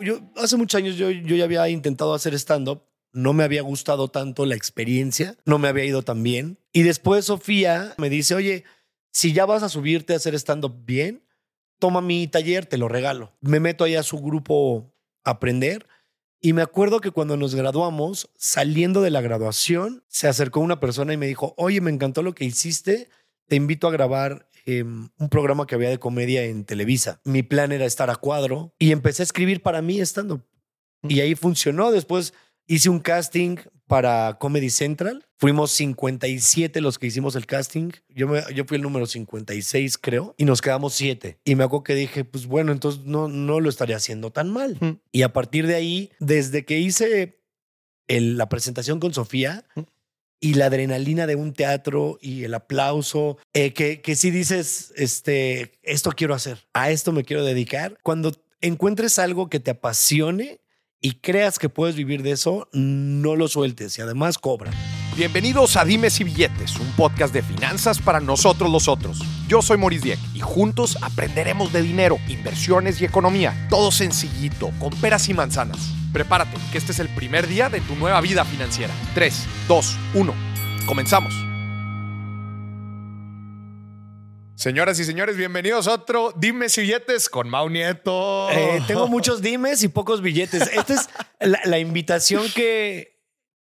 yo hace muchos años yo, yo ya había intentado hacer stand-up. No me había gustado tanto la experiencia, no me había ido tan bien. Y después Sofía me dice, oye, si ya vas a subirte a hacer stand-up bien, toma mi taller, te lo regalo. Me meto ahí a su grupo a aprender. Y me acuerdo que cuando nos graduamos, saliendo de la graduación, se acercó una persona y me dijo, oye, me encantó lo que hiciste, te invito a grabar em, un programa que había de comedia en Televisa. Mi plan era estar a cuadro y empecé a escribir para mí estando. Y ahí funcionó. Después hice un casting para Comedy Central. Fuimos 57 los que hicimos el casting. Yo, me- yo fui el número 56, creo, y nos quedamos 7. Y me acuerdo que dije, pues bueno, entonces no, no lo estaría haciendo tan mal. Mm. Y a partir de ahí, desde que hice el- la presentación con Sofía Mm. Y la adrenalina de un teatro y el aplauso, eh, que, que sí dices, este, esto quiero hacer, a esto me quiero dedicar. Cuando encuentres algo que te apasione y creas que puedes vivir de eso, no lo sueltes y además cobra. Bienvenidos a Dimes y Billetes, un podcast de finanzas para nosotros los otros. Yo soy Maurice Dieck y juntos aprenderemos de dinero, inversiones y economía. Todo sencillito, con peras y manzanas. Prepárate, que este es el primer día de tu nueva vida financiera. 3, 2, 1. Comenzamos. Señoras y señores, bienvenidos a otro Dimes y Billetes con Mau Nieto. Eh, tengo muchos dimes y pocos billetes. Esta es la, la invitación que,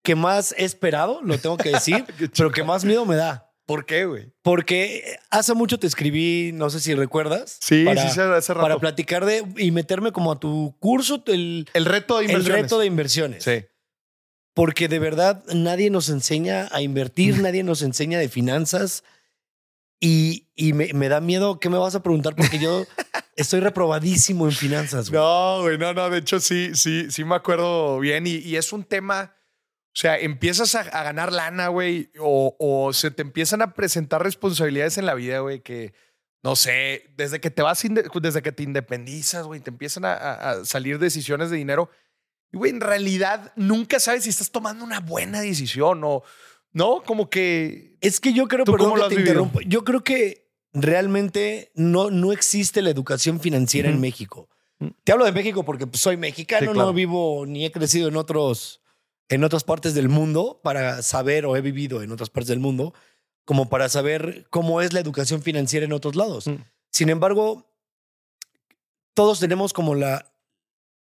que más he esperado, lo tengo que decir, pero que más miedo me da. ¿Por qué, güey? Porque hace mucho te escribí, no sé si recuerdas. Sí, para, sí, hace rato. Para platicar de y meterme como a tu curso, el, El reto de el inversiones. reto de inversiones. Sí. Porque de verdad nadie nos enseña a invertir, nadie nos enseña de finanzas. Y, y me, me da miedo, ¿qué me vas a preguntar? Porque yo estoy reprobadísimo en finanzas. güey. No, güey, no, no. De hecho, sí, sí, sí me acuerdo bien. Y, y es un tema. O sea, empiezas a, a ganar lana, güey, o, o se te empiezan a presentar responsabilidades en la vida, güey, que no sé, desde que te vas, desde que te independizas, güey, te empiezan a, a- a salir decisiones de dinero. Y, güey, en realidad nunca sabes si estás tomando una buena decisión o no, como que. Es que yo creo, ¿Tú perdón cómo lo que te vivido? interrumpo, yo creo que realmente no, no existe la educación financiera en. México. Te hablo de México porque pues, soy mexicano, Sí, claro. no vivo ni he crecido en otros, en otras partes del mundo para saber o he vivido en otras partes del mundo como para saber cómo es la educación financiera en otros lados. Mm. Sin embargo, todos tenemos como la,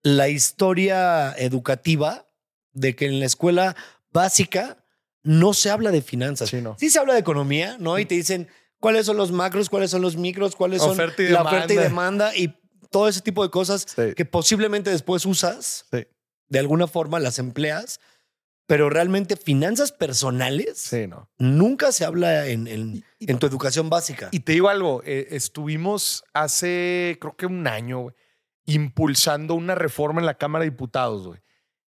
la historia educativa de que en la escuela básica no se habla de finanzas. Sí, no. Sí se habla de economía, ¿no? Y te dicen cuáles son los macros, cuáles son los micros, cuáles son Oferta y la oferta y demanda. y todo ese tipo de cosas Sí. que posiblemente después usas, Sí. de alguna forma las empleas, pero realmente finanzas personales Sí, no. nunca se habla en, en- en tu educación básica. Y te digo algo, eh, estuvimos hace, creo que un año, impulsando una reforma en la Cámara de Diputados, güey.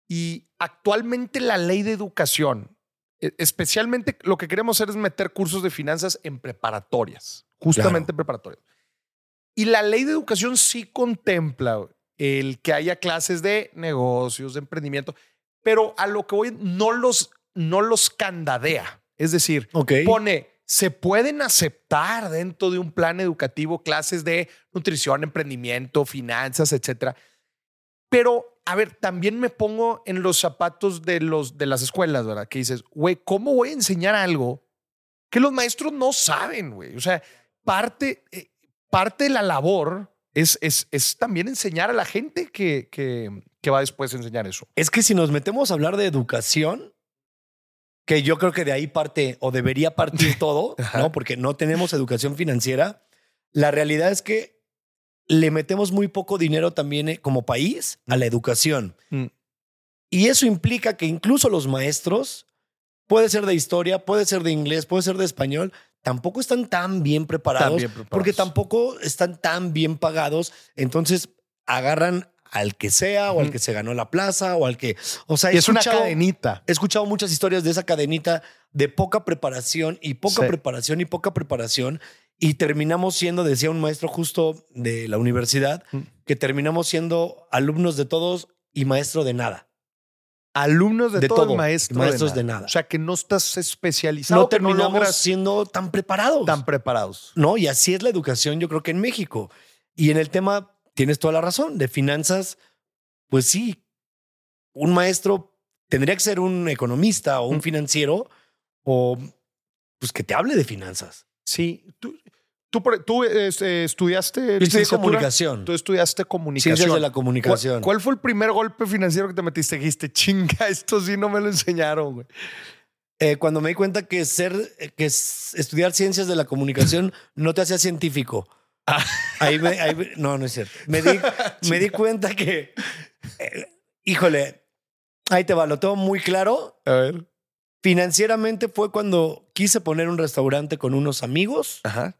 Y actualmente la ley de educación, especialmente lo que queremos hacer es meter cursos de finanzas en preparatorias, justamente preparatorias. Y la ley de educación sí contempla el que haya clases de negocios, de emprendimiento, pero a lo que voy, no los, no los candadea. Es decir, pone, se pueden aceptar dentro de un plan educativo clases de nutrición, emprendimiento, finanzas, etcétera. Pero, a ver, también me pongo en los zapatos de, los, de las escuelas, ¿verdad? Que dices, güey, ¿cómo voy a enseñar algo que los maestros no saben, güey? O sea, parte, eh, parte de la labor es, es, es también enseñar a la gente que, que, que va después a enseñar eso. Es que si nos metemos a hablar de educación, que yo creo que de ahí parte o debería partir todo. ¿no? Porque no tenemos educación financiera. La realidad es que le metemos muy poco dinero también eh, como país a la educación. Mm. Y eso implica que incluso los maestros, puede ser de historia, puede ser de inglés, puede ser de español, tampoco están tan bien preparados, Tan bien preparados. porque tampoco están tan bien pagados. Entonces agarran al que sea o al que se ganó la plaza o al que, o sea, es una cadenita. He escuchado muchas historias de esa cadenita de poca preparación y poca Sí. preparación y poca preparación. Y terminamos siendo, decía un maestro justo de la universidad, Mm. que terminamos siendo alumnos de todos y maestro de nada. Alumnos de, De todo, todo, maestro maestros de nada. O sea, que no estás especializado, No terminamos siendo tan preparados. tan preparados. no, y así es la educación, yo creo que en México. Y en el tema, tienes toda la razón, de finanzas, pues sí, un maestro tendría que ser un economista o un Mm. financiero o pues que te hable de finanzas. Sí. ¿Tú, tú, tú, este, estudiaste comunicación, Tú estudiaste comunicación. ciencias de la ¿Cuál, comunicación. cuál fue el primer golpe financiero que te metiste? Dijiste, chinga, esto sí no me lo enseñaron, güey. Eh, cuando me di cuenta que ser, eh, que estudiar ciencias de la comunicación no te hacía científico. Ah. Ahí me, ahí me- no, no es cierto. Me di, me di cuenta que, eh, híjole, ahí te va, lo tengo muy claro. A ver. Financieramente fue cuando quise poner un restaurante con unos amigos Ajá.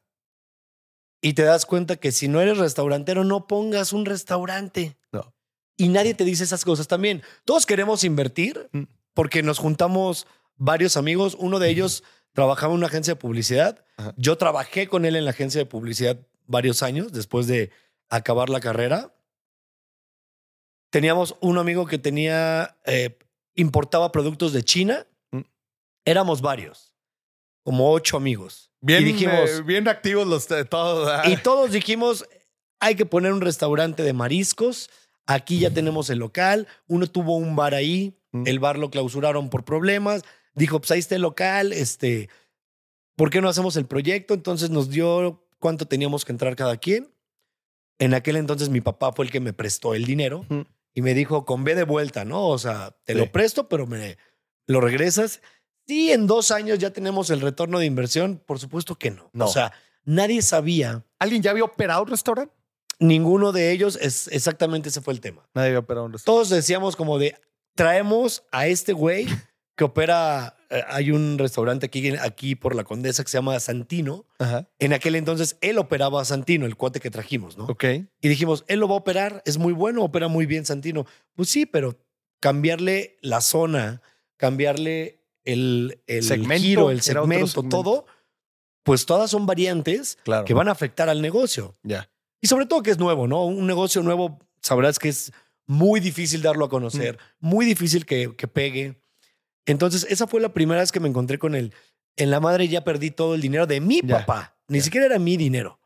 Y te das cuenta que si no eres restaurantero, no pongas un restaurante. No. Y nadie te dice esas cosas también. Todos queremos invertir Mm. porque nos juntamos varios amigos. Uno de ellos trabajaba en una agencia de publicidad. Yo trabajé con él en la agencia de publicidad varios años después de acabar la carrera. Teníamos un amigo que tenía, eh, importaba productos de China. Mm. Éramos varios, como ocho amigos. Bien, y dijimos, eh, bien activos los todos. y todos dijimos, hay que poner un restaurante de mariscos. Aquí ya tenemos el local. Uno tuvo un bar ahí. Mm. El bar lo clausuraron por problemas. Dijo, pues ahí está el local. Este, ¿por qué no hacemos el proyecto? Entonces nos dio cuánto teníamos que entrar cada quien. En aquel entonces mi papá fue el que me prestó el dinero Mm. y me dijo, con B de vuelta, ¿no? O sea, te Sí. lo presto, pero me lo regresas. Sí, en dos años ya tenemos el retorno de inversión. Por supuesto que no. No. O sea, nadie sabía ¿Alguien ya había operado un restaurante? Ninguno de ellos es exactamente ese fue el tema. Nadie había operado un restaurante. Todos decíamos como de traemos a este güey que opera. eh, hay un restaurante aquí, aquí por la Condesa que se llama Santino. Ajá. En aquel entonces él operaba a Santino, el cuate que trajimos, ¿no? Ok. Y dijimos, él lo va a operar, es muy bueno, opera muy bien Santino. Pues sí, pero cambiarle la zona, cambiarle el, el Segmento, giro, el segmento, segmento. todo, pues todas son variantes Claro. que van a afectar al negocio. Ya. Y sobre todo que es nuevo, ¿no? Un negocio nuevo, sabrás que es muy difícil darlo a conocer, muy difícil que, que pegue. Entonces, esa fue la primera vez que me encontré con él. En la madre ya perdí todo el dinero de mi Ya, papá. Ni ya. siquiera era mi dinero.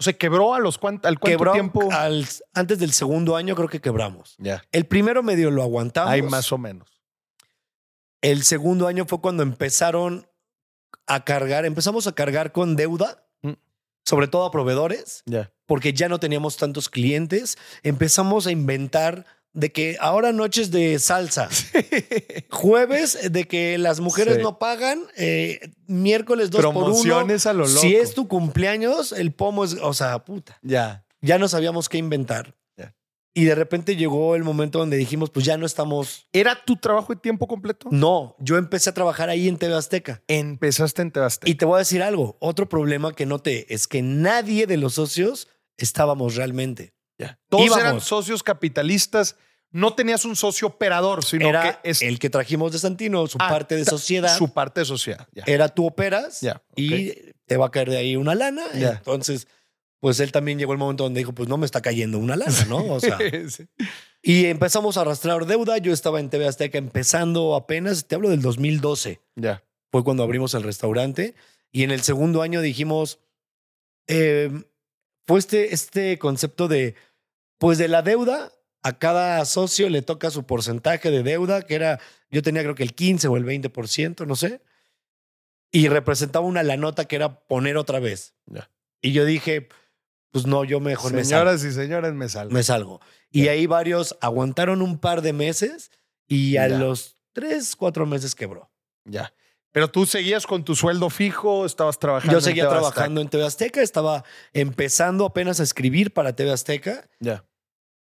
O sea, quebró a los cuant al cuánto Quebró tiempo. al- antes del segundo año, creo que quebramos. Ya. El primero medio lo aguantamos. Hay más o menos. El segundo año fue cuando empezaron a cargar, empezamos a cargar con deuda, Mm. sobre todo a proveedores. Porque ya no teníamos tantos clientes, empezamos a inventar de que ahora noches de salsa, jueves de que las mujeres Sí. no pagan, eh, miércoles dos por uno. Promociones a lo loco. Si es tu cumpleaños, el pomo es, o sea, puta. Ya. Ya no sabíamos qué inventar. Y de repente llegó el momento donde dijimos, pues ya no estamos. ¿Era tu trabajo de tiempo completo? No, yo empecé a trabajar ahí en TV Azteca. Empezaste en Tebaste. Y te voy a decir algo, otro problema que noté es que nadie de los socios estábamos realmente. Ya. Todos Íbamos. eran socios capitalistas. No tenías un socio operador, sino Era que es el que trajimos de Santino, su Ah, parte de sociedad. Su parte de sociedad. Ya. Era tú operas Ya, y te va a caer de ahí una lana. Ya. Entonces, pues él también llegó el momento donde dijo, pues no me está cayendo una lana, ¿no? O sea, Sí. y empezamos a arrastrar deuda. Yo estaba en TV Azteca empezando apenas, te hablo del 2012. Ya. Fue cuando abrimos el restaurante. Y en el segundo año dijimos, eh, fue este, este concepto de, pues de la deuda, a cada socio le toca su porcentaje de deuda, que era, yo tenía creo que el 15 o el 20%, no sé. Y representaba una la nota que era poner otra vez. Ya. Y yo dije, pues no, yo mejor me salgo. Señoras y señores, me salgo. Me salgo. Y ahí varios aguantaron un par de meses y a los tres, cuatro meses quebró. Ya. Pero tú seguías con tu sueldo fijo, estabas trabajando. Yo en seguía TV trabajando en TV Azteca, estaba empezando apenas a escribir para TV Azteca. Ya.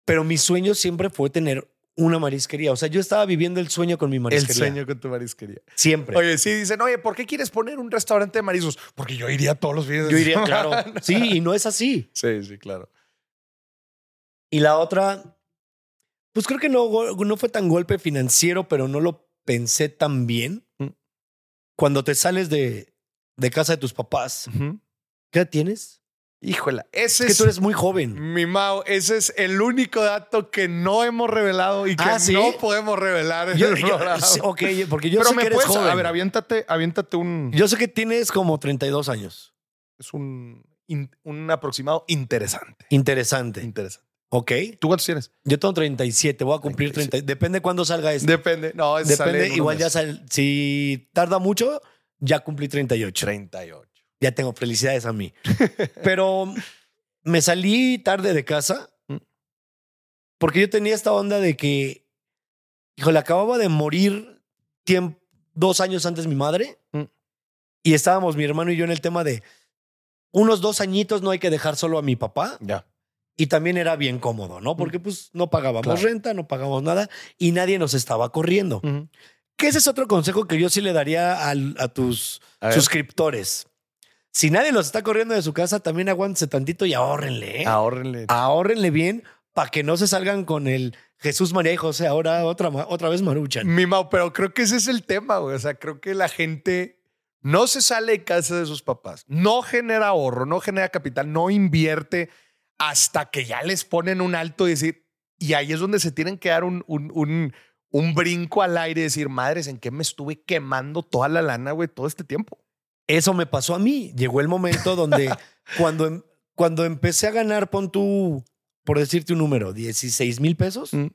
pero mi sueño siempre fue tener una marisquería. O sea, yo estaba viviendo el sueño con mi El marisquería. sueño con tu marisquería. Siempre. Oye, sí, dicen, oye, ¿por qué quieres poner un restaurante de mariscos? Porque yo iría todos los fines de yo iría, semana. claro. Sí, y no es así. Sí, sí, claro. Y la otra, pues creo que no, fue tan golpe financiero, pero no lo pensé tan bien. Mm. Cuando te sales de, de casa de tus papás, ¿qué edad tienes? Híjola, ese Es que es, tú eres muy joven. mi Mao, ese es el único dato que no hemos revelado y que Ah, ¿sí? no podemos revelar en Yo- el yo- ok, porque yo Pero sé me que eres puedes, joven. a ver, aviéntate, aviéntate un, Yo sé que tienes como 32 años. es un, in- un aproximado interesante. Interesante. Interesante. Ok. ¿Tú cuántos tienes? Yo tengo 37, voy a cumplir 30. Depende cuándo salga este. Depende. No, sale Depende, en unos igual ya sal, si tarda mucho, ya cumplí 38. 38. Ya tengo felicidades a mí. Pero me salí tarde de casa Mm. porque yo tenía esta onda de que, híjole, acababa de morir dos años antes mi madre Mm. y estábamos mi hermano y yo en el tema de unos dos añitos no hay que dejar solo a mi papá Ya. y también era bien cómodo, ¿no? Porque pues no pagábamos Claro. renta, no pagábamos nada y nadie nos estaba corriendo. Ujú. Que ese es otro consejo que yo sí le daría al- a tus A suscriptores. Si nadie los está corriendo de su casa, también aguántense tantito y ahórrenle. ¿eh? Ahórrenle. Ahórrenle bien para que no se salgan con el Jesús, María y José. Ahora otra, otra vez Maruchan. Mi Mau, pero creo que ese es el tema, güey. O sea, creo que la gente no se sale de casa de sus papás, no genera ahorro, no genera capital, no invierte hasta que ya les ponen un alto y decir, y ahí es donde se tienen que dar un, un, un, un brinco al aire y decir, madres, ¿en qué me estuve quemando toda la lana, güey, todo este tiempo? Eso me pasó a mí. Llegó el momento donde cuando, em- cuando empecé a ganar, pon tú, por decirte un número, 16 mil pesos, Mm.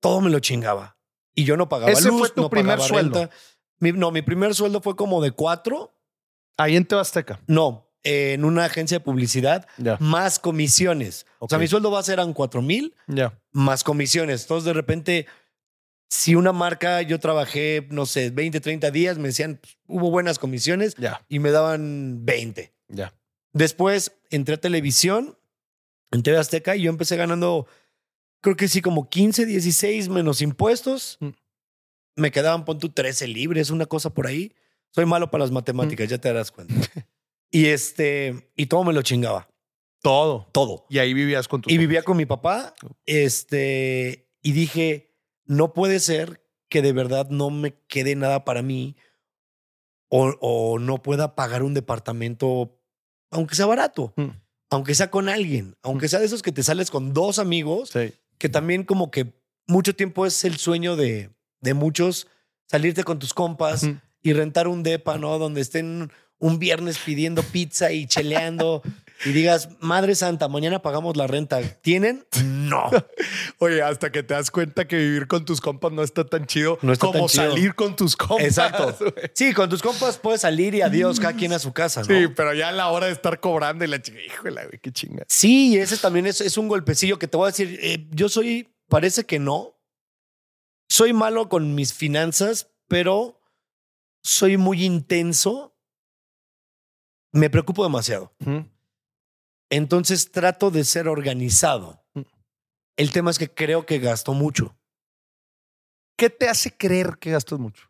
todo me lo chingaba. Y yo no pagaba Ese luz, fue tu no primer pagaba sueldo. Mi- no, mi primer sueldo fue como de cuatro. Ahí en Tebasteca. No, en una agencia de publicidad, más comisiones. O sea, mi sueldo base eran cuatro mil más comisiones. Entonces, de repente, si una marca, yo trabajé, no sé, 20, 30 días, me decían, pues, hubo buenas comisiones y me daban 20. Ya. Después entré a televisión, en TV Azteca, y yo empecé ganando, creo que sí, como 15, 16 menos impuestos. Mm. Me quedaban, pon tú, 13 libres, una cosa por ahí. Soy malo para las matemáticas, Mm. ya te darás cuenta. y este, y todo me lo chingaba, Todo. todo. Y ahí vivías con tu Y vivía con mi papá, este, y dije, no puede ser que de verdad no me quede nada para mí o, o no pueda pagar un departamento, aunque sea barato, Mm. aunque sea con alguien, aunque sea de esos que te sales con dos amigos, Sí. que también como que mucho tiempo es el sueño de, de muchos, salirte con tus compas y rentar un depa, ¿no? Donde estén un viernes pidiendo pizza y cheleando y digas, Madre Santa, mañana pagamos la renta. ¿Tienen? No. Oye, hasta que te das cuenta que vivir con tus compas no está tan chido No está como tan chido. salir con tus compas. Exacto. Sí, con tus compas puedes salir y adiós, cada quien a su casa, ¿no? Sí, pero ya a la hora de estar cobrando y la chica, híjole, güey, qué chinga. Sí, ese también es, es un golpecillo que te voy a decir. eh, yo soy, parece que no. Soy malo con mis finanzas, pero soy muy intenso. Me preocupo demasiado. Entonces trato de ser organizado. Mm. El tema es que creo que gasto mucho. ¿Qué te hace creer que gastas mucho?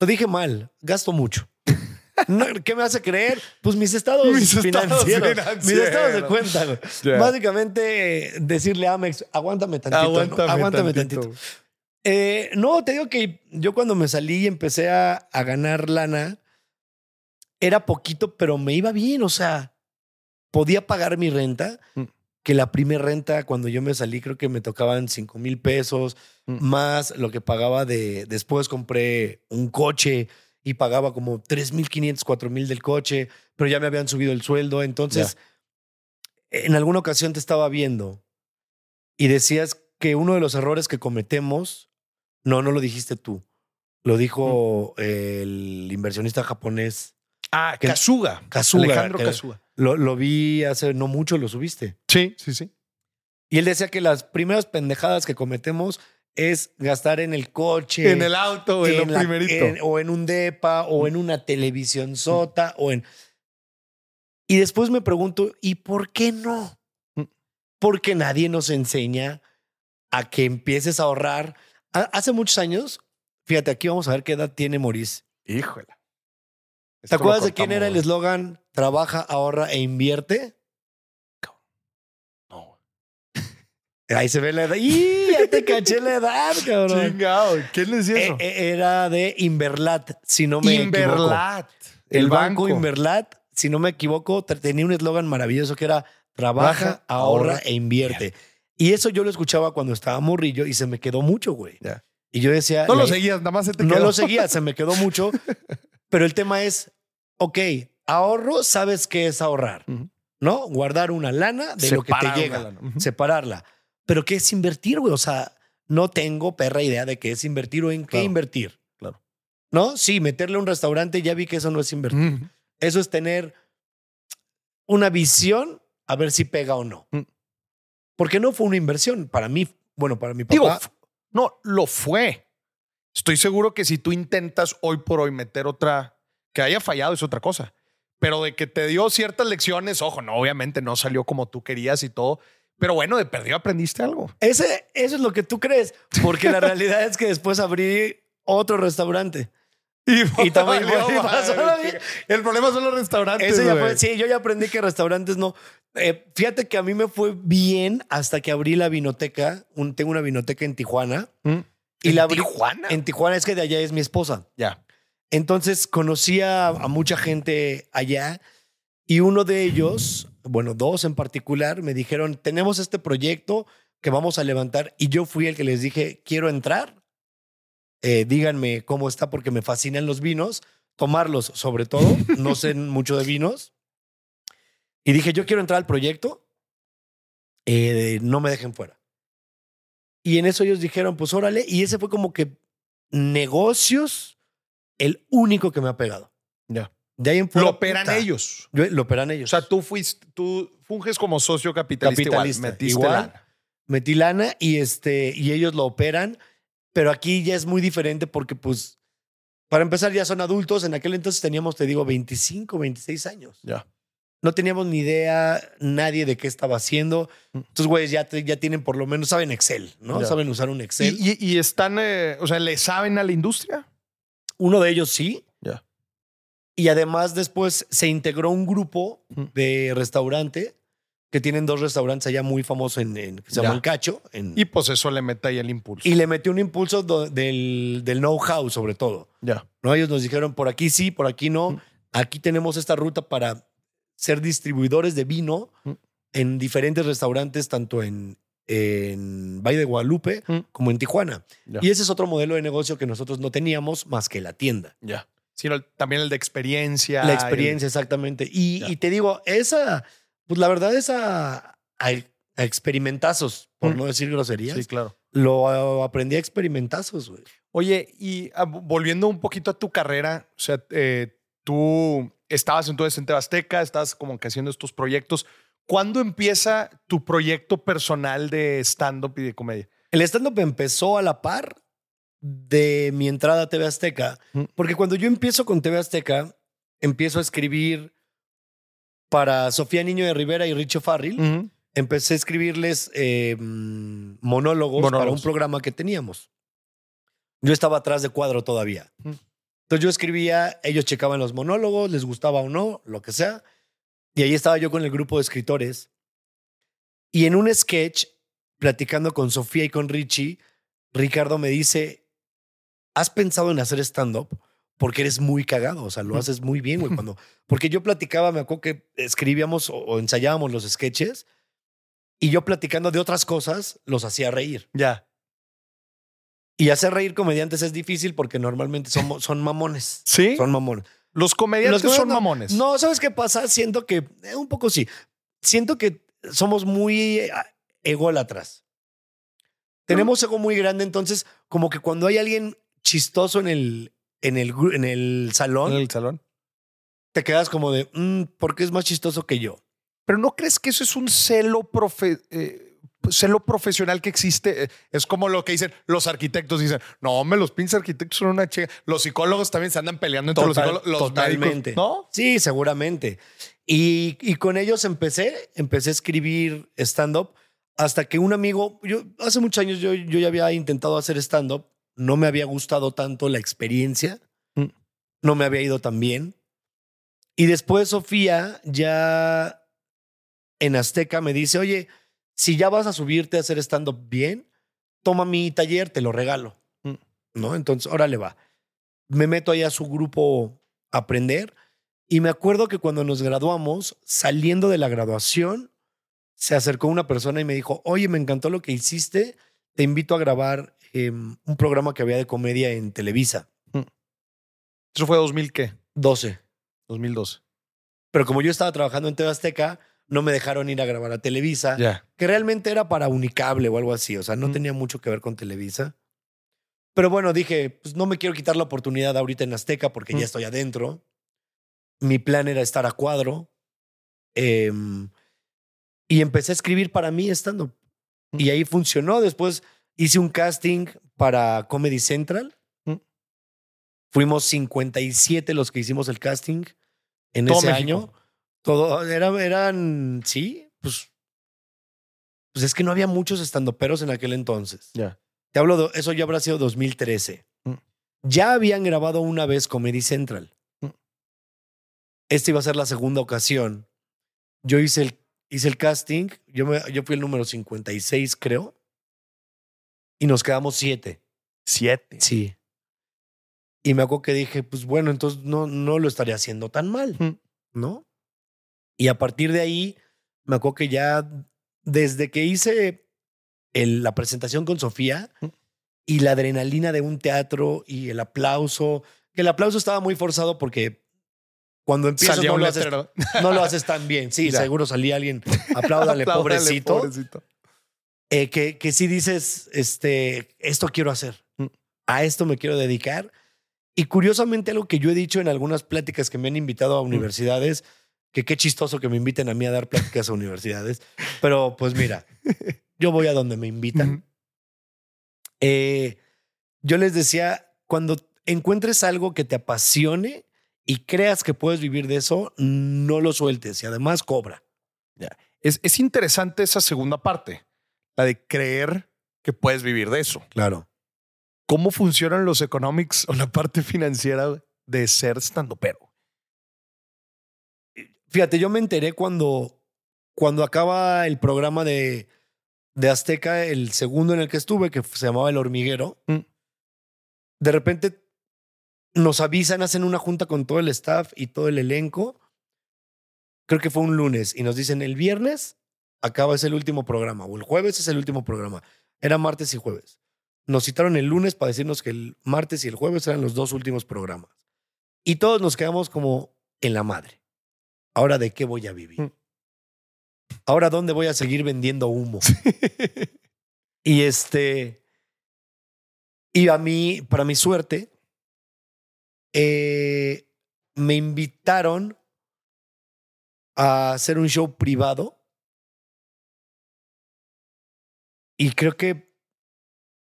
Lo dije mal, gasto mucho. No, ¿Qué me hace creer? Pues mis estados, Mis estados financieros, financieros. Mis estados de cuenta. güey. Básicamente, decirle a Amex, aguántame tantito. ¿no? Aguántame, Aguántame tantito. tantito. Eh, no, te digo que yo cuando me salí y empecé a, a ganar lana, era poquito, pero me iba bien. O sea, podía pagar mi renta, Mm. que la primera renta cuando yo me salí creo que me tocaban 5 mil pesos, Mm. más lo que pagaba de... Después compré un coche y pagaba como 3 mil 500, 4 mil del coche, pero ya me habían subido el sueldo. Entonces, en alguna ocasión te estaba viendo y decías que uno de los errores que cometemos, no, no lo dijiste tú, lo dijo el inversionista japonés Ah, Que- Kazuga. Kazuga, Alejandro que-. Lo, lo vi hace no mucho, lo subiste. Sí, sí, sí. Y él decía que las primeras pendejadas que cometemos es gastar en el coche. En el auto, en, en lo la- primerito. en- o en un depa, o en una televisión sota, o en... Y después me pregunto, ¿y por qué no? Mm. Porque nadie nos enseña a que empieces a ahorrar. Ha- Hace muchos años, fíjate, aquí vamos a ver qué edad tiene Maurice. Híjole. ¿Te acuerdas de quién era el eslogan? Trabaja, ahorra e invierte. No. Ahí se ve la edad. ¡Y! Ya te caché la edad, cabrón. Chingado. ¿Quién le decía Eh, eso? eh, era de Inverlat, si no me equivoco. Inverlat. El, banco, Inverlat, si no me equivoco, te- tenía un eslogan maravilloso que era trabaja, ahorra ahorra, e invierte. Y eso yo lo escuchaba cuando estaba morrillo y se me quedó mucho, güey. Y yo decía... No lo seguías, nada más se te No quedó. lo seguía, se me quedó mucho. Pero el tema es, ok, ahorro, sabes qué es ahorrar. ¿no? Guardar una lana de lo que te llega, lana. Ujú. separarla. Pero ¿qué es invertir, güey? O sea, no tengo perra idea de qué es invertir o en qué invertir. Claro. ¿No? Sí, meterle a un restaurante, ya vi que eso no es invertir. Eso es tener una visión a ver si pega o no. Mm. Porque no fue una inversión. Para mí, bueno, para mi papá. Digo, no, lo fue. Estoy seguro que si tú intentas hoy por hoy meter otra, que haya fallado es otra cosa. Pero de que te dio ciertas lecciones, ojo, no, obviamente no salió como tú querías y todo. Pero bueno, de perdido aprendiste algo. ese, eso es lo que tú crees. Porque la realidad es que después abrí otro restaurante. Y también Valió y pasó chica. El problema son los restaurantes. Ese ya güey. fue, sí, yo ya aprendí que restaurantes no. Eh, fíjate que a mí me fue bien hasta que abrí la vinoteca. Un- tengo una vinoteca en Tijuana. Mm. Y ¿En la abrí- Tijuana? En Tijuana es que de allá es mi esposa. Ya. Entonces conocí a, a mucha gente allá y uno de ellos, bueno, dos en particular, me dijeron, tenemos este proyecto que vamos a levantar y yo fui el que les dije, quiero entrar, Eh, díganme cómo está porque me fascinan los vinos, tomarlos sobre todo, no sé mucho de vinos. Y dije, yo quiero entrar al proyecto, eh, no me dejen fuera. Y en eso ellos dijeron, pues órale, y ese fue como que negocios el único que me ha pegado. Ya. De ahí en Lo fuera, operan puta, ellos. yo- lo operan O ellos. sea, tú fuiste, tú funges como socio capitalista, Capitalista, igual. Metiste igual. lana. Metí lana y, este, y ellos lo operan, pero aquí ya es muy diferente porque, pues, para empezar, ya son adultos. En aquel entonces teníamos, te digo, 25, 26 años. Ya. No teníamos ni idea nadie de qué estaba haciendo. Mm. Estos güeyes ya, te- ya tienen por lo menos, saben Excel, ¿no? Ya. Saben usar un Excel. Y, y- y están, eh, o sea, ¿le saben a la industria? Uno de ellos sí. Ya. Y además después se integró un grupo de restaurante que tienen dos restaurantes allá muy famosos en, en- que se llaman Cacho. en- Y pues eso le mete ahí el impulso. y le metió un impulso do- del, del know-how sobre todo. ya. ¿no? Ellos nos dijeron por aquí sí, por aquí no. Mm. Aquí tenemos esta ruta para ser distribuidores de vino Mm. en diferentes restaurantes, tanto en, en Valle de Guadalupe Mm. como en Tijuana. Ya. Y ese es otro modelo de negocio que nosotros no teníamos más que la tienda. Ya. Sino el- también el de experiencia. La experiencia, exactamente. Y, te digo, esa, pues la verdad es a, experimentazos, por Mm. no decir groserías. Sí, claro. Lo aprendí a experimentazos, güey. Oye, y ah, volviendo un poquito a tu carrera, o sea, eh, tú estabas entonces en Tebasteca, estabas como que haciendo estos proyectos. ¿Cuándo empieza tu proyecto personal de stand-up y de comedia? El stand-up empezó a la par de mi entrada a TV Azteca, Mm. porque cuando yo empiezo con TV Azteca, empiezo a escribir para Sofía Niño de Rivera y Richo Farril. Empecé a escribirles eh, mm, monólogos, para un programa que teníamos. Yo estaba atrás de cuadro todavía. Mm. Entonces yo escribía, ellos checaban los monólogos, les gustaba o no, lo que sea. Y ahí estaba yo con el grupo de escritores. Y en un sketch, platicando con Sofía y con Richie, Ricardo me dice, ¿has pensado en hacer stand-up? Porque eres muy cagado, o sea, lo haces muy bien, güey. Cuando, porque yo platicaba, me acuerdo que escribíamos o, o ensayábamos los sketches y yo platicando de otras cosas los hacía reír. Ya. Y hacer reír comediantes es difícil porque normalmente son, son mamones. ¿Sí? Son mamones. Los comediantes Los son no- mamones. No, ¿sabes qué pasa? Siento que, eh, un poco sí, siento que somos muy eh, ególatras. Tenemos ego muy grande, entonces como que cuando hay alguien chistoso en el, en el, en el salón, En el salón. te quedas como de, "Mm, ¿por qué es más chistoso que yo? Pero ¿no crees que eso es un celo, profe- eh, celo profesional que existe? Eh, Es como lo que dicen los arquitectos. Dicen, no, me los pinches arquitectos son una chica. Los psicólogos también se andan peleando entre Total- los psicólogos. Los totalmente. médicos, ¿No? Sí, seguramente. Y, y con ellos empecé, empecé a escribir stand-up hasta que un amigo, yo hace muchos años yo, yo ya había intentado hacer stand-up, no me había gustado tanto la experiencia, Mm. no me había ido tan bien. Y después Sofía ya en Azteca me dice, oye, si ya vas a subirte a hacer stand-up bien, toma mi taller, te lo regalo. Mm. ¿No? Entonces, órale va. Me meto ahí a su grupo a aprender y me acuerdo que cuando nos graduamos, saliendo de la graduación, se acercó una persona y me dijo, oye, me encantó lo que hiciste, te invito a grabar em, un programa que había de comedia en Televisa, Eso fue 2000, ¿qué? 12. 2012. Pero como yo estaba trabajando en TV Azteca, no me dejaron ir a grabar a Televisa, que realmente era para Unicable o algo así, o sea, no Mm. tenía mucho que ver con Televisa. Pero bueno, dije, pues no me quiero quitar la oportunidad ahorita en Azteca porque Mm. ya estoy adentro. Mi plan era estar a cuadro. Em, y empecé a escribir para mí estando. Mm. Y ahí funcionó. Después hice un casting para Comedy Central. Fuimos 57 los que hicimos el casting en Todo ese México. año. Todo, era- eran, sí, pues, pues es que no había muchos estandoperos en aquel entonces. Ya. Te hablo de, eso ya habrá sido 2013. Mm. Ya habían grabado una vez Comedy Central. Mm. Esta iba a ser la segunda ocasión. Yo hice el, hice el casting, yo, me, yo fui el número 56, creo, y nos quedamos siete. Siete. Sí. Y me acuerdo que dije, pues bueno, entonces no, no lo estaría haciendo tan mal, Mm. ¿no? Y a partir de ahí, me acuerdo que ya desde que hice el- la presentación con Sofía y la adrenalina de un teatro y el aplauso, que el aplauso estaba muy forzado porque cuando empiezas no lo, haces, letrero. no lo haces tan bien. Sí, Ya. seguro salía alguien, apláudale, pobrecito. pobrecito. Eh, que, que sí dices, este, esto quiero hacer, a esto me quiero dedicar. Y curiosamente algo que yo he dicho en algunas pláticas que me han invitado a Mm. Que qué chistoso que me inviten a mí a dar pláticas a universidades, pero pues mira, yo voy a donde me invitan. Eh, yo les decía, cuando encuentres algo que te apasione y creas que puedes vivir de eso, no lo sueltes y además cobra. Es, es interesante esa segunda parte, la de creer que puedes vivir de eso. Claro. ¿Cómo funcionan los economics o la parte financiera de ser standupero? Fíjate, yo me enteré cuando, cuando acaba el programa de, de Azteca, el segundo en el que estuve, que se llamaba El Hormiguero. Mm. De repente nos avisan, hacen una junta con todo el staff y todo el elenco. Creo que fue un lunes y nos dicen el viernes acaba es el último programa o el jueves es el último programa. Era martes y jueves. Nos citaron el lunes para decirnos que el martes y el jueves eran los dos últimos programas. Y todos nos quedamos como en la madre. Ahora de qué voy a vivir. Mm. Ahora dónde voy a seguir vendiendo humo. Y este. Y a mí, para mi suerte, eh, me invitaron a hacer un show privado. Y creo que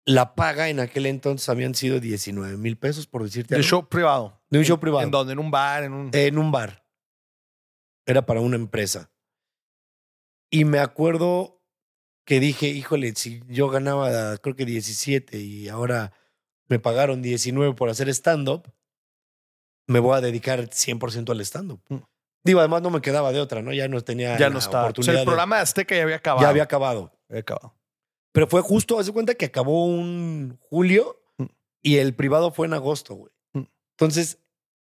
la paga en aquel entonces habían sido 19 mil pesos, por decirte De algo. show privado. De un show ¿En- privado. ¿En dónde? ¿En un bar? ¿En un...? En un bar. Era para una empresa. Y me acuerdo que dije, híjole, si yo ganaba creo que 17 y ahora me pagaron 19 por hacer stand-up, me voy a dedicar 100% al stand-up. Mm. Digo, además no me quedaba de otra, ¿no? Ya no tenía ya no está. O sea, oportunidad. el programa de Azteca ya había acabado. ya había acabado. Había acabado. Pero fue justo, hace cuenta que acabó un julio Mm. y el privado fue en agosto, güey. Mm. Entonces,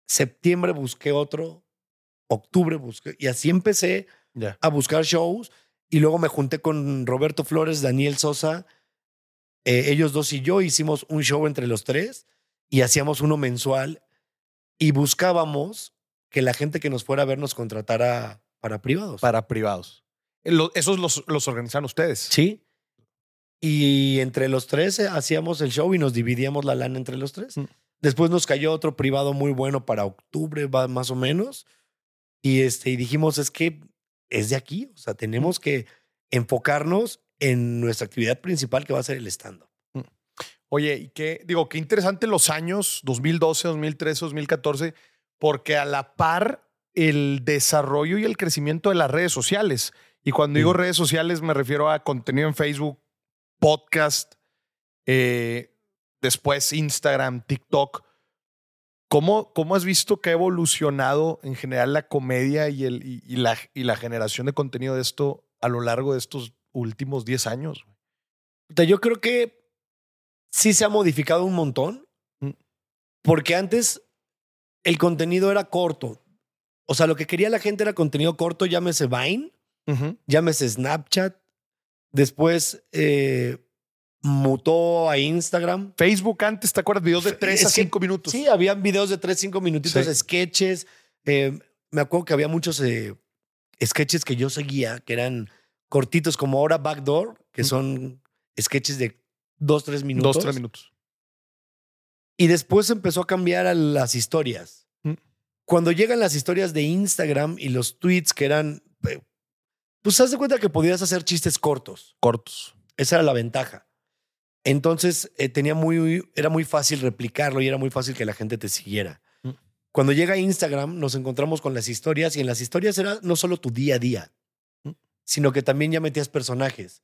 septiembre busqué otro, octubre busqué, y así empecé a buscar shows y luego me junté con Roberto Flores, Daniel Sosa, eh, ellos dos y yo hicimos un show entre los tres y hacíamos uno mensual y buscábamos que la gente que nos fuera a ver nos contratara para privados. Para privados. Eh, Esos los, los organizan ustedes. Sí. Y entre los tres eh, hacíamos el show y nos dividíamos la lana entre los tres. Mm. Después nos cayó otro privado muy bueno para octubre, más o menos. Y, este, y dijimos, es que es de aquí. O sea, tenemos que enfocarnos en nuestra actividad principal que va a ser el stand-up. Oye, y qué, digo, qué interesante los años 2012, 2013, 2014, porque a la par el desarrollo y el crecimiento de las redes sociales. Y cuando digo Mm. redes sociales me refiero a contenido en Facebook, podcast, eh, después Instagram, TikTok. ¿Cómo, ¿Cómo has visto que ha evolucionado en general la comedia y, el, y, y la, y la generación de contenido de esto a lo largo de estos últimos 10 años? Yo creo que sí se ha modificado un montón, Mm. porque antes el contenido era corto. O sea, lo que quería la gente era contenido corto, llámese Vine, llámese Snapchat. Después eh, mutó a Instagram. Facebook antes, ¿te acuerdas? Videos de Fe- 3 es a que 5 minutos. Sí, habían videos de 3, 5 minutitos, Sí. sketches. Eh, me acuerdo que había muchos eh, sketches que yo seguía, que eran cortitos como ahora Backdoor, que son sketches de dos, tres minutos. Dos, tres minutos. Y después empezó a cambiar a las historias. Mm. Cuando llegan las historias de Instagram y los tweets que eran, eh, pues haz de cuenta que podías hacer chistes cortos. Cortos. Esa era la ventaja. Entonces eh, tenía muy, era muy fácil replicarlo y era muy fácil que la gente te siguiera. Mm. Cuando llega Instagram nos encontramos con las historias y en las historias era no solo tu día a día, Mm. sino que también ya metías personajes.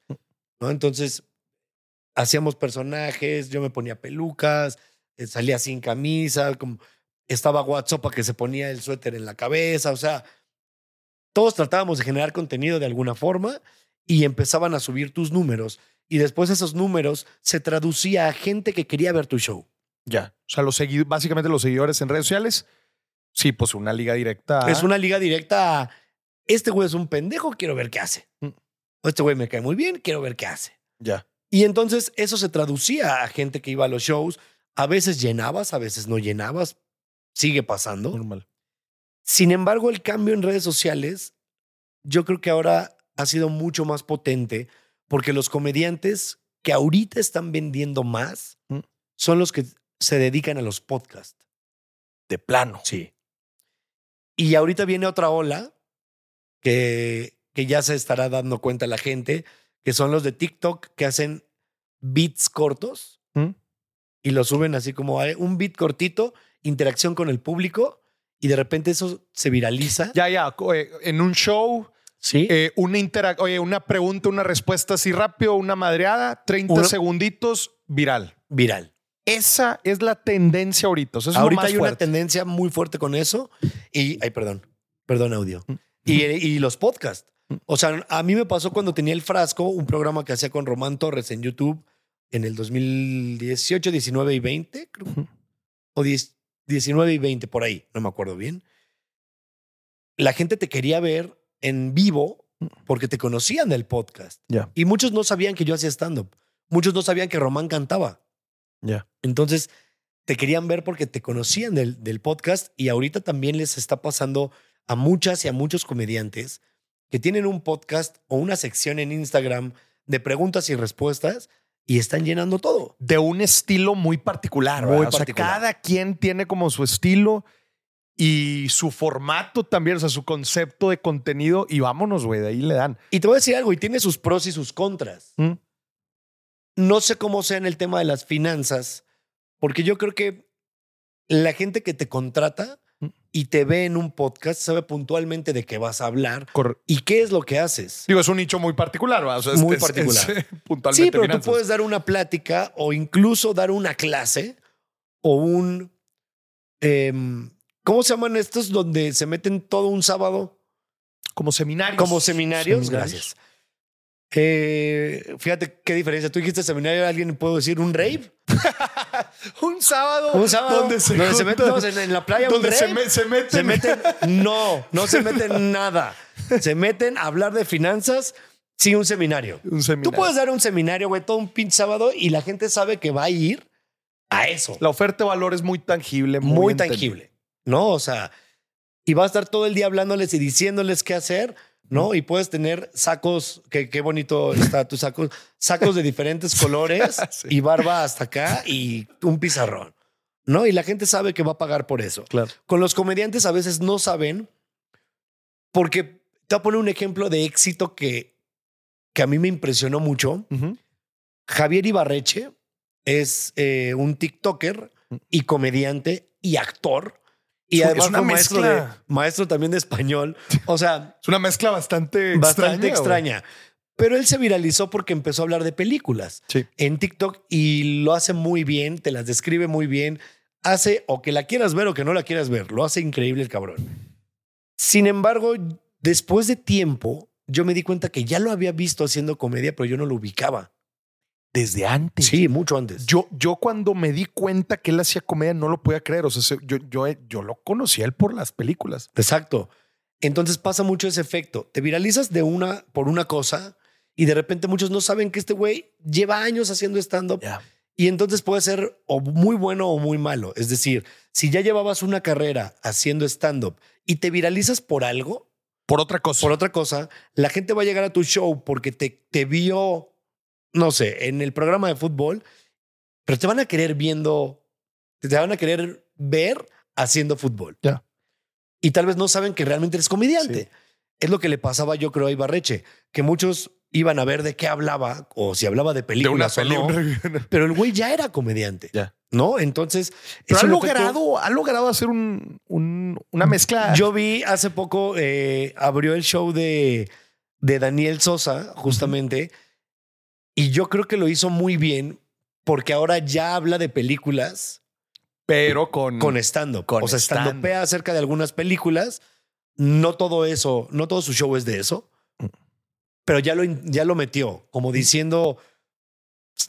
¿no? Entonces hacíamos personajes, yo me ponía pelucas, eh, salía sin camisa, como, estaba WhatsApp que se ponía el suéter en la cabeza, o sea, todos tratábamos de generar contenido de alguna forma y empezaban a subir tus números y después esos números se traducía a gente que quería ver tu show. Ya. O sea, los básicamente los seguidores en redes sociales. Sí, pues una liga directa. Es una liga directa a, este güey es un pendejo, quiero ver qué hace. Mm. O este güey me cae muy bien, quiero ver qué hace. Ya. Y entonces eso se traducía a gente que iba a los shows. A veces llenabas, a veces no llenabas. Sigue pasando. Normal. Sin embargo, el cambio en redes sociales, yo creo que ahora ha sido mucho más potente porque los comediantes que ahorita están vendiendo más Mm. son los que se dedican a los podcasts. De plano. Sí. Y ahorita viene otra ola que, que ya se estará dando cuenta la gente, que son los de TikTok que hacen beats cortos ¿Mm? y lo suben así como eh, un beat cortito, interacción con el público y de repente eso se viraliza. Ya, ya. eh, En un show, Sí. eh, una intera oye, una pregunta, una respuesta así rápido, una madreada, 30 Una- segunditos, viral. viral. Esa es la tendencia ahorita. O sea, es Ahorita hay una tendencia muy fuerte con eso. Y, ay, perdón, perdón, audio. Mm. Y, y los podcasts. O sea, a mí me pasó cuando tenía el frasco, un programa que hacía con Román Torres en YouTube en el 2018, 19 y 20, creo. O 10 19 y 20, por ahí, no me acuerdo bien. La gente te quería ver en vivo porque te conocían del podcast. Ya. Y muchos no sabían que yo hacía stand-up. Muchos no sabían que Román cantaba. Ya. Entonces, te querían ver porque te conocían del, del podcast y ahorita también les está pasando a muchas y a muchos comediantes que tienen un podcast o una sección en Instagram de preguntas y respuestas y están llenando todo. De un estilo muy particular. Muy ¿verdad? O sea, particular. cada quien tiene como su estilo y su formato también, o sea, su concepto de contenido. Y vámonos, güey, de ahí le dan. Y te voy a decir algo, y tiene sus pros y sus contras. ¿Mm? No sé cómo sea en el tema de las finanzas, porque yo creo que la gente que te contrata Mm. y te ve en un podcast sabe puntualmente de qué vas a hablar y qué es lo que haces. Digo, es un nicho muy particular. O sea, es- Muy particular. es, puntualmente Sí, pero finanzas. tú puedes dar una plática o incluso dar una clase o un... em, ¿Cómo se llaman estos donde se meten todo un sábado? Como seminarios. Como seminarios. Gracias. Eh, fíjate qué diferencia. Tú dijiste seminario, alguien puedo decir un rave. un sábado. Un sábado Donde se, donde se meten todos en, en la playa. un donde se, me- se meten. Se meten. No, no se meten nada. Se meten a hablar de finanzas. Sí, un seminario. Un seminario. Tú puedes dar un seminario, güey, todo un pinche sábado y la gente sabe que va a ir a eso. La oferta de valor es muy tangible. Muy, tangible, ¿no? O sea, y va a estar todo el día hablándoles y diciéndoles qué hacer, ¿no? Y puedes tener sacos, que qué bonito está tu saco, sacos de diferentes colores Sí. y barba hasta acá y un pizarrón, ¿no? Y la gente sabe que va a pagar por eso. Claro. Con los comediantes a veces no saben, porque te voy a poner un ejemplo de éxito que, que a mí me impresionó mucho. Javier Ibarreche es eh, un TikToker y comediante y actor. Y Es además una fue maestro, de, maestro también de español. O sea, Es una mezcla bastante, bastante extraña. extraña. Pero él se viralizó porque empezó a hablar de películas. Sí. en TikTok y lo hace muy bien, te las describe muy bien. Hace o que la quieras ver o que no la quieras ver. Lo hace increíble el cabrón. Sin embargo, después de tiempo, yo me di cuenta que ya lo había visto haciendo comedia, pero yo no lo ubicaba. Desde antes. Sí, mucho antes. Yo, yo cuando me di cuenta que él hacía comedia no lo podía creer. O sea, se- yo, yo, yo lo conocía él por las películas. Exacto. Entonces pasa mucho ese efecto. Te viralizas de una por una cosa y de repente muchos no saben que este güey lleva años haciendo stand-up y entonces puede ser o muy bueno o muy malo. Es decir, si ya llevabas una carrera haciendo stand-up y te viralizas por algo, Por otra cosa. por otra cosa, la gente va a llegar a tu show porque te, te vio, no sé, en el programa de fútbol, pero te van a querer viendo, te van a querer ver haciendo fútbol. Ya. Y tal vez no saben que realmente eres comediante. Sí. Es lo que le pasaba yo creo a Ibarreche, que muchos iban a ver de qué hablaba o si hablaba de de una películas o no, pero el güey ya era comediante. Ya. ¿No? Entonces, Pero ha logrado, ha logrado hacer un, un- una mezcla. Yo vi hace poco, eh, abrió el show de, de Daniel Sosa, justamente, y yo creo que lo hizo muy bien porque ahora ya habla de películas pero con. con stand-up. O sea, stand-up. stand-upea acerca de algunas películas. No todo eso, no todo su show es de eso, pero ya lo, ya lo metió, como diciendo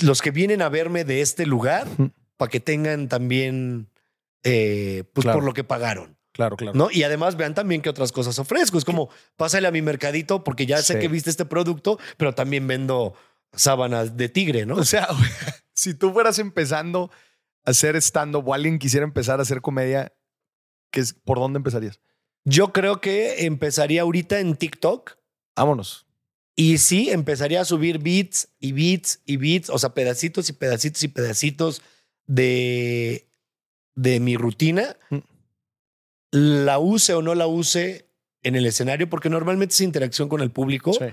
los que vienen a verme de este lugar para que tengan también, eh, pues Claro. por lo que pagaron. Claro, claro. ¿no? Y además vean también qué otras cosas ofrezco. Es como, pásale a mi mercadito porque ya sé Sí. que viste este producto, pero también vendo sábanas de tigre, ¿no? O sea, si tú fueras empezando a hacer stand-up o alguien quisiera empezar a hacer comedia, ¿qué es, ¿por dónde empezarías? Yo creo que empezaría ahorita en TikTok Vámonos. y sí, empezaría a subir beats y beats y beats, o sea, pedacitos y pedacitos y pedacitos de, de mi rutina. Mm. La use o no la use en el escenario, porque normalmente es interacción con el público. Sí.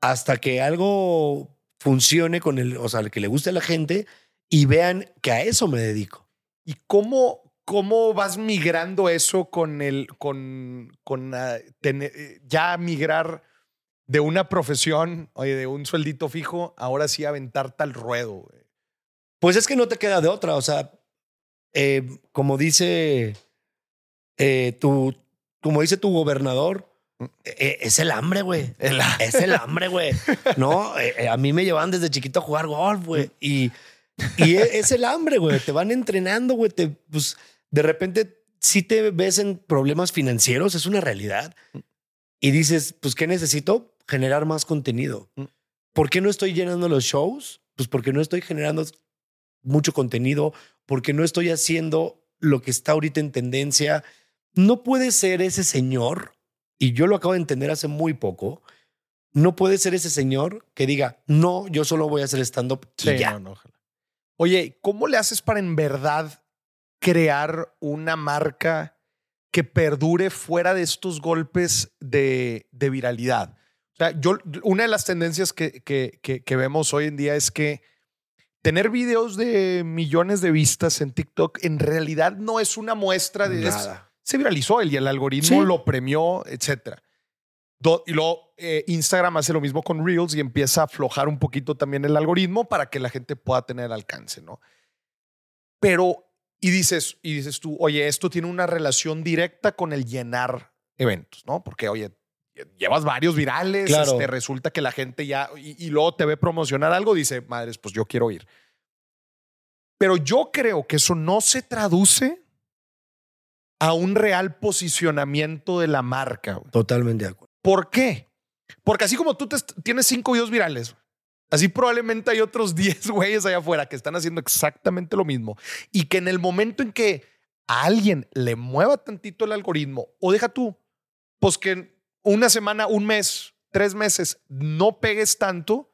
hasta que algo funcione con el, o sea, que le guste a la gente y vean que a eso me dedico. ¿Y cómo, cómo vas migrando eso con el, con, con ah, tener- eh, ya migrar de una profesión, oye, de un sueldito fijo, ahora sí aventar tal ruedo? güey? Pues es que no te queda de otra, o sea, eh, como dice eh, tu, como dice tu gobernador, es el hambre, güey. El- Es el hambre, güey. No, eh, eh, a mí me llevaban desde chiquito a jugar golf, güey. Y, y e- es el hambre, güey. Te van entrenando, güey. Te, pues, de repente, si te ves en problemas financieros, es una realidad. Y dices, pues, ¿qué necesito? Generar más contenido. ¿Por qué no estoy llenando los shows? Pues porque no estoy generando mucho contenido, porque no estoy haciendo lo que está ahorita en tendencia. No puede ser ese señor, y yo lo acabo de entender hace muy poco, no puede ser ese señor que diga, no, yo solo voy a hacer stand-up y Sí, ya. no, no, ojalá. Oye, ¿cómo le haces para en verdad crear una marca que perdure fuera de estos golpes de, de viralidad? O sea, yo, una de las tendencias que, que, que- que vemos hoy en día es que tener videos de millones de vistas en TikTok en realidad no es una muestra de... Nada. Se viralizó el, y el algoritmo Sí. lo premió, etcétera. Do- Y luego eh, Instagram hace lo mismo con Reels y empieza a aflojar un poquito también el algoritmo para que la gente pueda tener alcance, ¿no? Pero, y dices, y dices tú, oye, esto tiene una relación directa con el llenar eventos, ¿no? Porque, oye, llevas varios virales, Claro. este, resulta que la gente ya, y, y luego te ve promocionar algo, dice, madres, pues yo quiero ir. Pero yo creo que eso no se traduce a un real posicionamiento de la marca. güey. Totalmente de acuerdo. ¿Por qué? Porque así como tú te tienes cinco videos virales, así probablemente hay otros 10 güeyes allá afuera que están haciendo exactamente lo mismo y que en el momento en que a alguien le mueva tantito el algoritmo o deja tú, pues que una semana, un mes, tres meses no pegues tanto,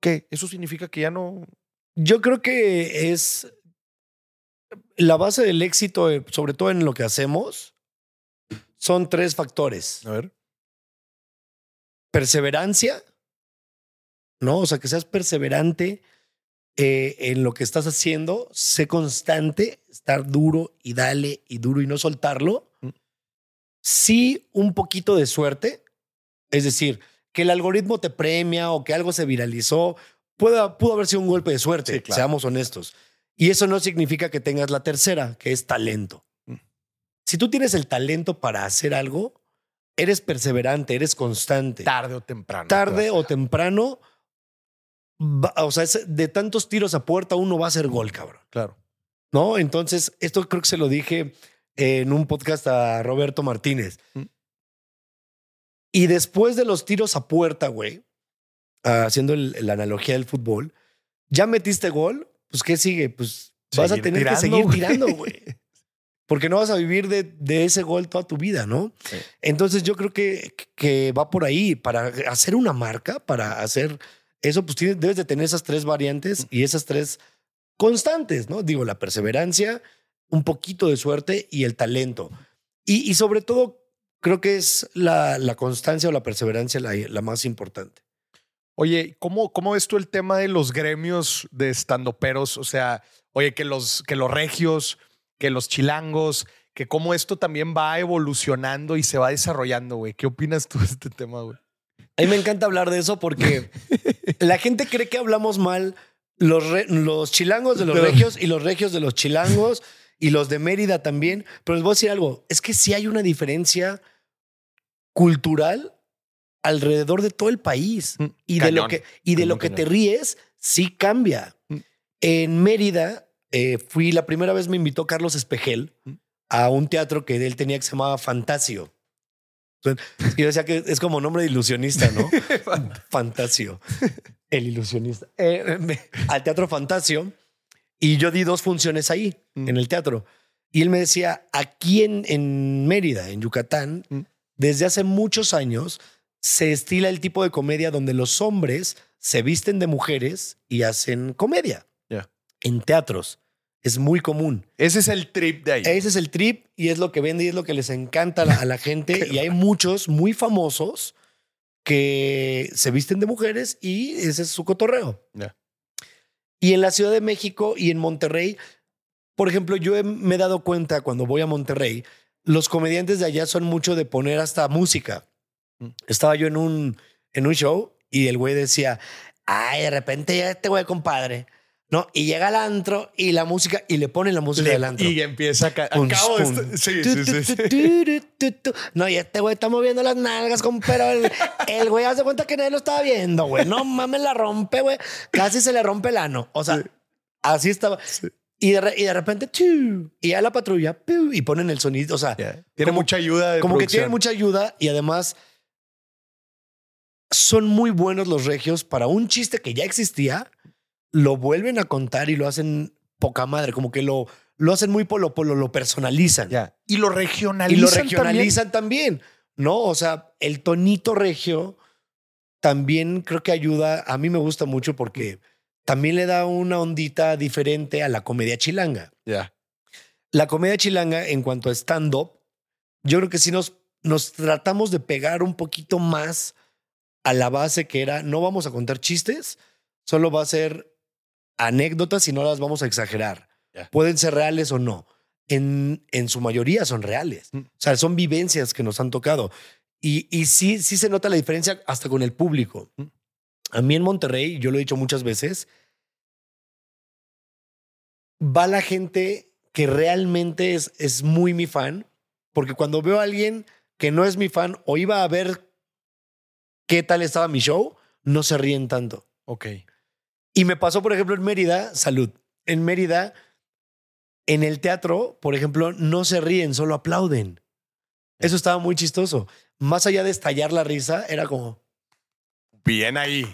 que eso significa que ya no... Yo creo que es la base del éxito, eh, sobre todo en lo que hacemos, son tres factores. A ver. perseverancia, ¿no? O sea, que seas perseverante eh, en lo que estás haciendo, sé constante, estar duro y dale y duro y no soltarlo. Mm. Sí, un poquito de suerte, es decir, que el algoritmo te premia o que algo se viralizó, pueda, pudo haber sido un golpe de suerte, Sí, claro. seamos honestos. Y eso no significa que tengas la tercera, que es talento. Mm. Si tú tienes el talento para hacer algo, eres perseverante, eres constante. Tarde o temprano. Tarde o temprano, va- o sea, de tantos tiros a puerta, uno va a hacer gol, cabrón. Claro. ¿No? Entonces, esto creo que se lo dije en un podcast a Roberto Martínez. Mm. Y después de los tiros a puerta, güey, haciendo el- la analogía del fútbol, ya metiste gol, pues ¿qué sigue? Pues vas a tener tirando, que seguir güey. tirando, güey. porque no vas a vivir de, de ese gol toda tu vida, ¿no? Sí. Entonces yo creo que, que va por ahí. Para hacer una marca, para hacer eso, pues tienes, debes de tener esas tres variantes y esas tres constantes, ¿no? Digo, la perseverancia, un poquito de suerte y el talento. Y, y sobre todo, creo que es la, la constancia o la perseverancia la, la más importante. Oye, ¿cómo, ¿cómo ves tú el tema de los gremios de estandoperos? O sea, oye, que los, que los regios, que los chilangos, que cómo esto también va evolucionando y se va desarrollando, güey. ¿Qué opinas tú de este tema, güey? A mí me encanta hablar de eso porque la gente cree que hablamos mal los, re- los chilangos de los regios y los regios de los chilangos y los de Mérida también. Pero les voy a decir algo, es que sí hay una diferencia cultural alrededor de todo el país. Mm, Y de lo cañón, que, y de cañón, lo que te cañón. ríes, sí cambia. Mm. En Mérida, eh, fui la primera vez me invitó Carlos Espejel Mm. a un teatro que él tenía que se llamaba Fantasio. Entonces, yo decía que es como nombre de ilusionista, ¿no? Fantasio. El ilusionista. Eh, me- al Teatro Fantasio. Y yo di dos funciones ahí, Mm. en el teatro. Y él me decía, aquí en, en Mérida, en Yucatán, Mm. desde hace muchos años se estila el tipo de comedia donde los hombres se visten de mujeres y hacen comedia. En teatros. Es muy común. Ese es el trip de ahí. Ese es el trip y es lo que vende y es lo que les encanta a la, a la gente. y hay muchos muy famosos que se visten de mujeres y ese es su cotorreo. Ya. Y en la Ciudad de México y en Monterrey, por ejemplo, yo he- me he dado cuenta cuando voy a Monterrey, los comediantes de allá son mucho de poner hasta música. Mm. Estaba yo en un, en un show y el güey decía, ay, de repente llega este güey, compadre. No, y llega al antro y la música, y le ponen la música del antro. y empieza Acabo Sí, Tu, sí, sí, tu, tu, tu. No, y este güey está moviendo las nalgas, con pero el, el güey hace cuenta que nadie lo estaba viendo, güey. No mames, la rompe, güey. Casi se le rompe el ano. O sea, Sí. así estaba. Y, de, y de repente, y ya la patrulla, piu, y ponen el sonido. O sea, Ya. Tiene Como- mucha ayuda de como que producción. tienen mucha ayuda y además son muy buenos los regios para un chiste que ya existía, lo vuelven a contar y lo hacen poca madre, como que lo, lo hacen muy polo polo, lo personalizan. Ya. Y lo Y regionalizan. lo regionalizan también. ¿no? O sea, el tonito regio también creo que ayuda. A mí me gusta mucho porque también le da una ondita diferente a la comedia chilanga. Ya. La comedia chilanga, en cuanto a stand-up, yo creo que sí nos, nos tratamos de pegar un poquito más a la base que era, no vamos a contar chistes, solo va a ser anécdotas y no las vamos a exagerar. Pueden ser reales o no. En, en su mayoría son reales. Mm. O sea, son vivencias que nos han tocado. Y, y sí, sí se nota la diferencia hasta con el público. Mm. A mí en Monterrey, yo lo he dicho muchas veces, va la gente que realmente es, es muy mi fan, porque cuando veo a alguien que no es mi fan o iba a ver qué tal estaba mi show, no se ríen tanto. Ok. Y me pasó, por ejemplo, en Mérida, salud. En Mérida, en el teatro, por ejemplo, no se ríen, solo aplauden. Eso estaba muy chistoso. Más allá de estallar la risa, era como, Bien ahí.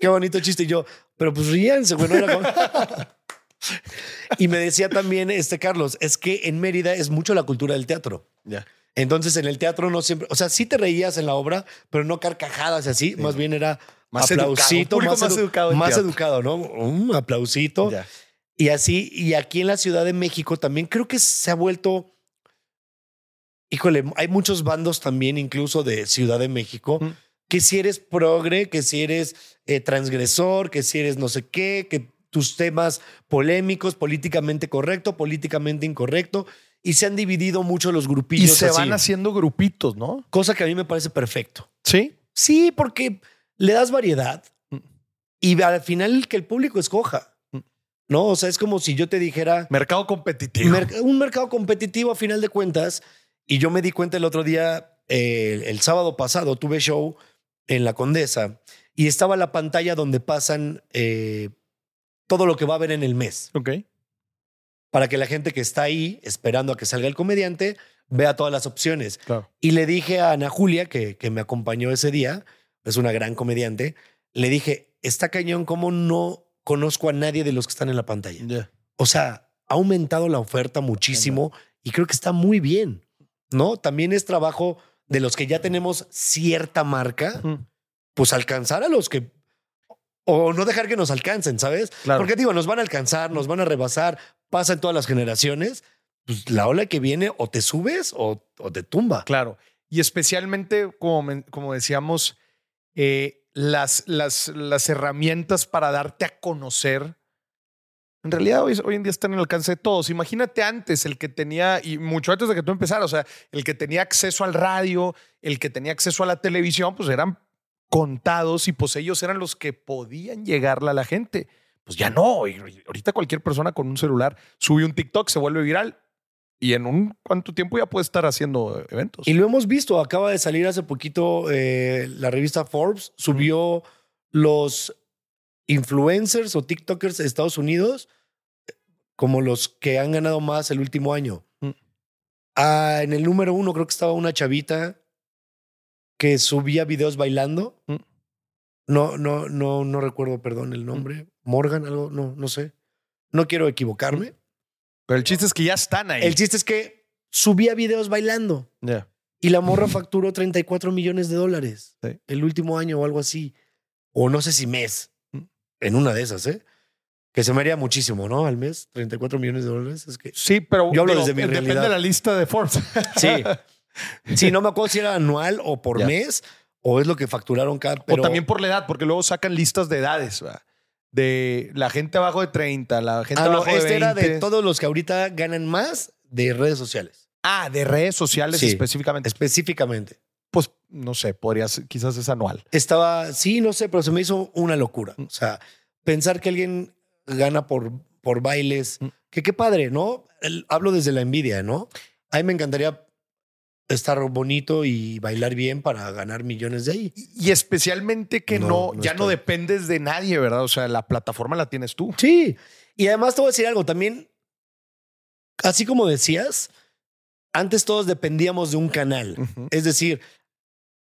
qué bonito chiste. Y yo, pero pues ríense, güey. no era como- y me decía también este Carlos, es que en Mérida es mucho la cultura del teatro. Ya. Entonces en el teatro no siempre, o sea, sí te reías en la obra, pero no carcajadas y así, más bien era Más educado, aplausito, público más edu- educado más educado, ¿no? Un aplausito. Ya. Y así, y aquí en la Ciudad de México también creo que se ha vuelto. Híjole, hay muchos bandos también, incluso de Ciudad de México, Mm. que si eres progre, que si eres eh, transgresor, que si eres no sé qué, que tus temas polémicos, políticamente correcto, políticamente incorrecto, y se han dividido mucho los Y grupillos. se así. van haciendo grupitos, ¿no? Cosa que a mí me parece perfecto. Sí. Sí, porque le das variedad Mm. y al final que el público escoja. Mm. No, o sea, es como si yo te dijera, Mercado competitivo. Un mercado competitivo a final de cuentas. Y yo me di cuenta el otro día, eh, el sábado pasado, tuve show en la Condesa y estaba la pantalla donde pasan eh, todo lo que va a haber en el mes. ok. Para que la gente que está ahí esperando a que salga el comediante vea todas las opciones. Claro. Y le dije a Ana Julia, que, que me acompañó ese día, es una gran comediante, le dije, está cañón como no conozco a nadie de los que están en la pantalla. O sea, ha aumentado la oferta muchísimo Y creo que está muy bien, ¿no? También es trabajo de los que ya tenemos cierta marca, pues alcanzar a los que... O no dejar que nos alcancen, ¿sabes? Claro. Porque digo, nos van a alcanzar, nos van a rebasar, pasa en todas las generaciones. Pues la ola que viene o te subes o, o te tumba. Claro. Y especialmente, como, como decíamos, eh, las, las, las herramientas para darte a conocer. En realidad, hoy, hoy en día están al alcance de todos. Imagínate antes, el que tenía, y mucho antes de que tú empezaras, o sea, el que tenía acceso al radio, el que tenía acceso a la televisión, pues eran contados y pues ellos eran los que podían llegarle a la gente. Pues ya no. y ahorita cualquier persona con un celular sube un TikTok, se vuelve viral y en un cuánto tiempo ya puede estar haciendo eventos. Y lo hemos visto, acaba de salir hace poquito eh, la revista Forbes, subió los influencers o TikTokers de Estados Unidos como los que han ganado más el último año. Mm. Ah, en el número uno creo que estaba una chavita que subía videos bailando. Mm. No, no, no, no recuerdo, perdón, el nombre. Morgan, algo, no, no sé. No quiero equivocarme. Pero el chiste es que ya están ahí. El chiste es que subía videos bailando. Ya. Y la morra facturó 34 millones de dólares Sí. el último año o algo así. O no sé si mes. Mm. En una de esas, ¿eh? Que se me haría muchísimo, ¿no? Al mes, 34 millones de dólares. Es que. Sí, pero Yo hablo desde mi depende realidad. de la lista de Forbes. Sí. sí, no me acuerdo si era anual o por mes o es lo que facturaron cada. Pero o también por la edad, porque luego sacan listas de edades. ¿verdad? De la gente abajo de 30, la gente Ah, no, abajo de este 20. era de todos los que ahorita ganan más de redes sociales. Ah, de redes sociales Sí. específicamente. Específicamente. Pues no sé, podría ser, quizás es anual. Estaba, sí, no sé, pero se me hizo una locura. O sea, pensar que alguien gana por, por bailes, Mm. que qué padre, ¿no? El- hablo desde la envidia, ¿no? A mí me encantaría estar bonito y bailar bien para ganar millones de ahí. Y especialmente que No, no, no ya no dependes de nadie, ¿verdad? O sea, la plataforma la tienes tú. Sí. Y además te voy a decir algo también. Así como decías, antes todos dependíamos de un canal. Es decir,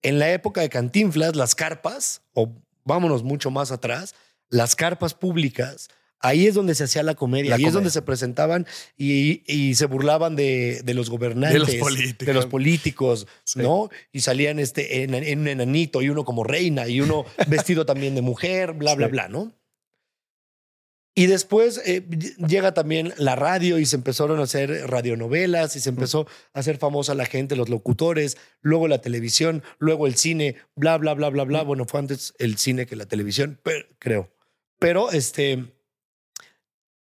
en la época de Cantinflas, las carpas, o vámonos mucho más atrás, las carpas públicas, ahí es donde se hacía la comedia, La ahí es donde se presentaban y, y se burlaban de, de los gobernantes, De los políticos. de los políticos, Sí. ¿no? Y salían este, en, en un enanito y uno como reina y uno vestido también de mujer, bla, bla, Sí. bla, ¿no? Y después eh, llega también la radio y se empezaron a hacer radionovelas y se empezó a hacer famosa la gente, los locutores, luego la televisión, luego el cine, bla, bla, bla, bla, bla. Bueno, fue antes el cine que la televisión, pero, creo. Pero este,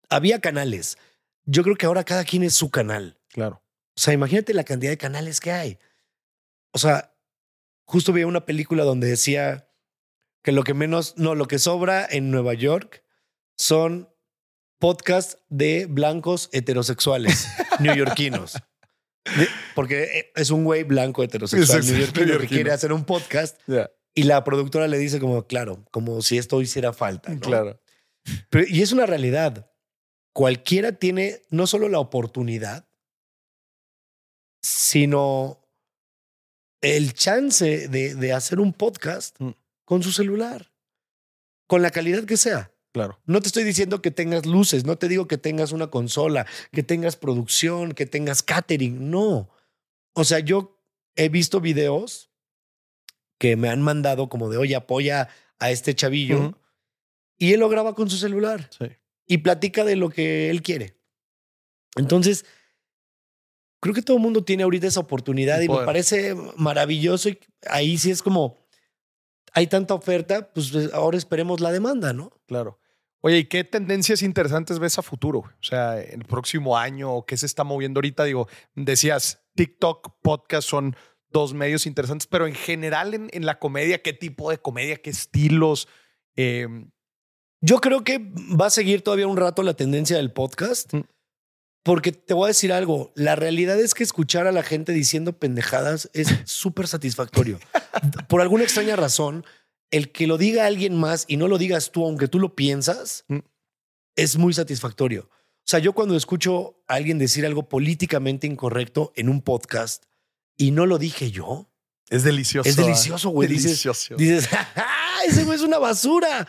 había canales. Yo creo que ahora cada quien es su canal. Claro. O sea, imagínate la cantidad de canales que hay. O sea, justo vi una película donde decía que lo que menos, no, lo que sobra en Nueva York son podcasts de blancos heterosexuales neoyorquinos. Porque eh, es un güey blanco heterosexual neoyorquino que quiere hacer un podcast Ya. y la productora le dice como, claro, como si esto hiciera falta. ¿no? Claro. Pero- y es una realidad. Cualquiera tiene no solo la oportunidad, sino el chance de, de hacer un podcast Mm. con su celular, con la calidad que sea. Claro. No te estoy diciendo que tengas luces, no te digo que tengas una consola, que tengas producción, que tengas catering, no. O sea, yo he visto videos que me han mandado como de, oye, apoya a este chavillo y él lo graba con su celular Sí. Y platica de lo que él quiere. Entonces, creo que todo el mundo tiene ahorita esa oportunidad y me parece maravilloso. Y ahí sí es como, hay tanta oferta, pues ahora esperemos la demanda, ¿no? Claro. Oye, ¿y qué tendencias interesantes ves a futuro? O sea, el próximo año, ¿qué se está moviendo ahorita? Digo, decías, TikTok, podcast son dos medios interesantes, pero en general en, en la comedia, ¿qué tipo de comedia, qué estilos? Eh, Yo creo que va a seguir todavía un rato la tendencia del podcast, Mm. porque te voy a decir algo, la realidad es que escuchar a la gente diciendo pendejadas es súper satisfactorio. Por alguna extraña razón, el que lo diga alguien más y no lo digas tú, aunque tú lo piensas, Mm. es muy satisfactorio. O sea, yo cuando escucho a alguien decir algo políticamente incorrecto en un podcast y no lo dije yo, es delicioso. Es ¿ah? delicioso, güey. Dices- Delicioso. dices, ¡Ah, ese güey es una basura.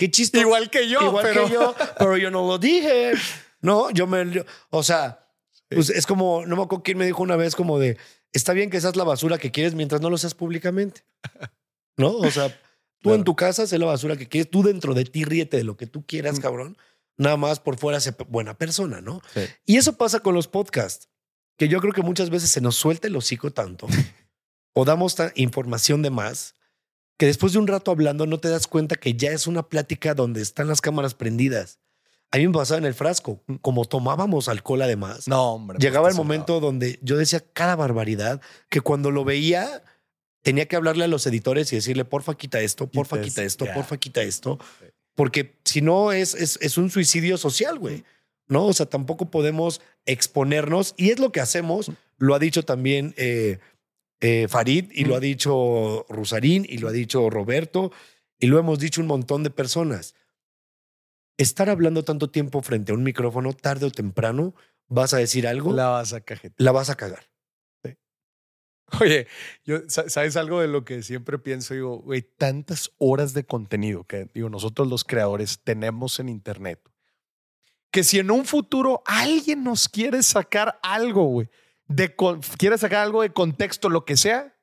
Qué chiste. Igual que yo, Igual pero que yo, pero yo no lo dije. No, yo me. yo- o sea, Pues es como, no me acuerdo quién me dijo una vez como de, está bien que seas la basura que quieres mientras no lo seas públicamente. ¿No? O sea, tú en Claro. tu casa sé la basura que quieres, tú dentro de ti ríete de lo que tú quieras, Mm. cabrón. Nada más por fuera sé buena persona, ¿no? Sí. Y eso pasa con los podcasts, que yo creo que muchas veces se nos suelta el hocico tanto o damos información de más que después de un rato hablando no te das cuenta que ya es una plática donde están las cámaras prendidas. A mí me pasaba en el frasco, como tomábamos alcohol además. No, hombre. Llegaba pues, el te momento donde yo decía cada barbaridad que cuando lo veía tenía que hablarle a los editores y decirle, porfa, quita esto, porfa, Quita quita esto, porfa, quita esto. Porque si no es, es, es un suicidio social, güey. ¿No? O sea, tampoco podemos exponernos y es lo que hacemos. Lo ha dicho también eh, eh, Farid y lo ha dicho Rusarín y lo ha dicho Roberto y lo hemos dicho un montón de personas. Estar hablando tanto tiempo frente a un micrófono, tarde o temprano, vas a decir algo, La la, vas a cajete. vas a cagar. Oye, yo, sa- ¿sabes algo de lo que siempre pienso? Digo, güey, tantas horas de contenido que digo, nosotros los creadores tenemos en Internet. Que si en un futuro alguien nos quiere sacar algo, güey, de con- quiere sacar algo de contexto, lo que sea,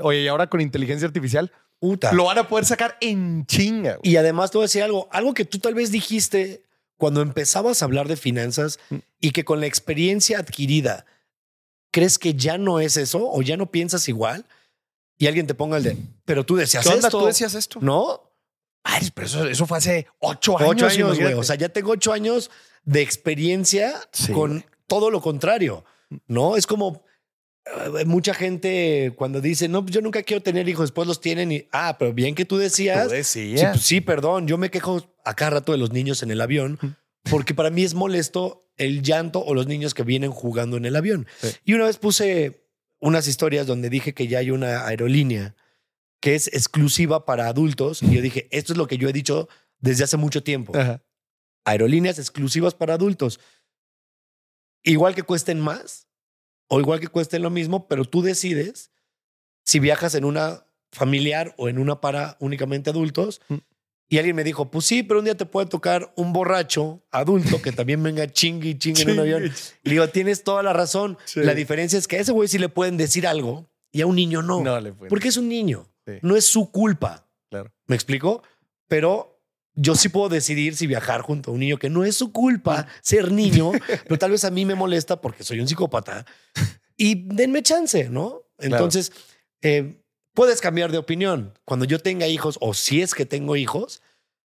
oye, y ahora con inteligencia artificial, Puta. lo van a poder sacar en chinga. güey. Y además te voy a decir algo, algo que tú tal vez dijiste cuando empezabas a hablar de finanzas Mm. y que con la experiencia adquirida crees que ya no es eso o ya no piensas igual y alguien te ponga el de, pero tú decías esto. ¿Tú decías esto? ¿No? Ay, pero eso, eso fue hace ocho años. Ocho años, güey. O sea, ya tengo ocho años de experiencia Sí, con todo lo contrario. No es como eh, mucha gente cuando dice, no, yo nunca quiero tener hijos, después los tienen y, ah, pero bien que tú decías. Tú Sí, decías. pues sí, perdón, yo me quejo a cada rato de los niños en el avión porque para mí es molesto el llanto o los niños que vienen jugando en el avión. Sí. Y una vez puse unas historias donde dije que ya hay una aerolínea que es exclusiva para adultos y yo dije, esto es lo que yo he dicho desde hace mucho tiempo. Ajá. Aerolíneas exclusivas para adultos. Igual que cuesten más o igual que cuesten lo mismo, pero tú decides si viajas en una familiar o en una para únicamente adultos. Mm. Y alguien me dijo, pues sí, pero un día te puede tocar un borracho adulto que también venga chingue y chingue en un avión. Y le digo, tienes toda la razón. Sí. La diferencia es que a ese güey sí le pueden decir algo y a un niño no. No le fue. porque es un niño. Sí. No es su culpa. Claro. ¿Me explico? Pero yo sí puedo decidir si viajar junto a un niño que no es su culpa ser niño, pero tal vez a mí me molesta porque soy un psicópata. Y denme chance, ¿no? Entonces, eh, puedes cambiar de opinión. Cuando yo tenga hijos, o si es que tengo hijos,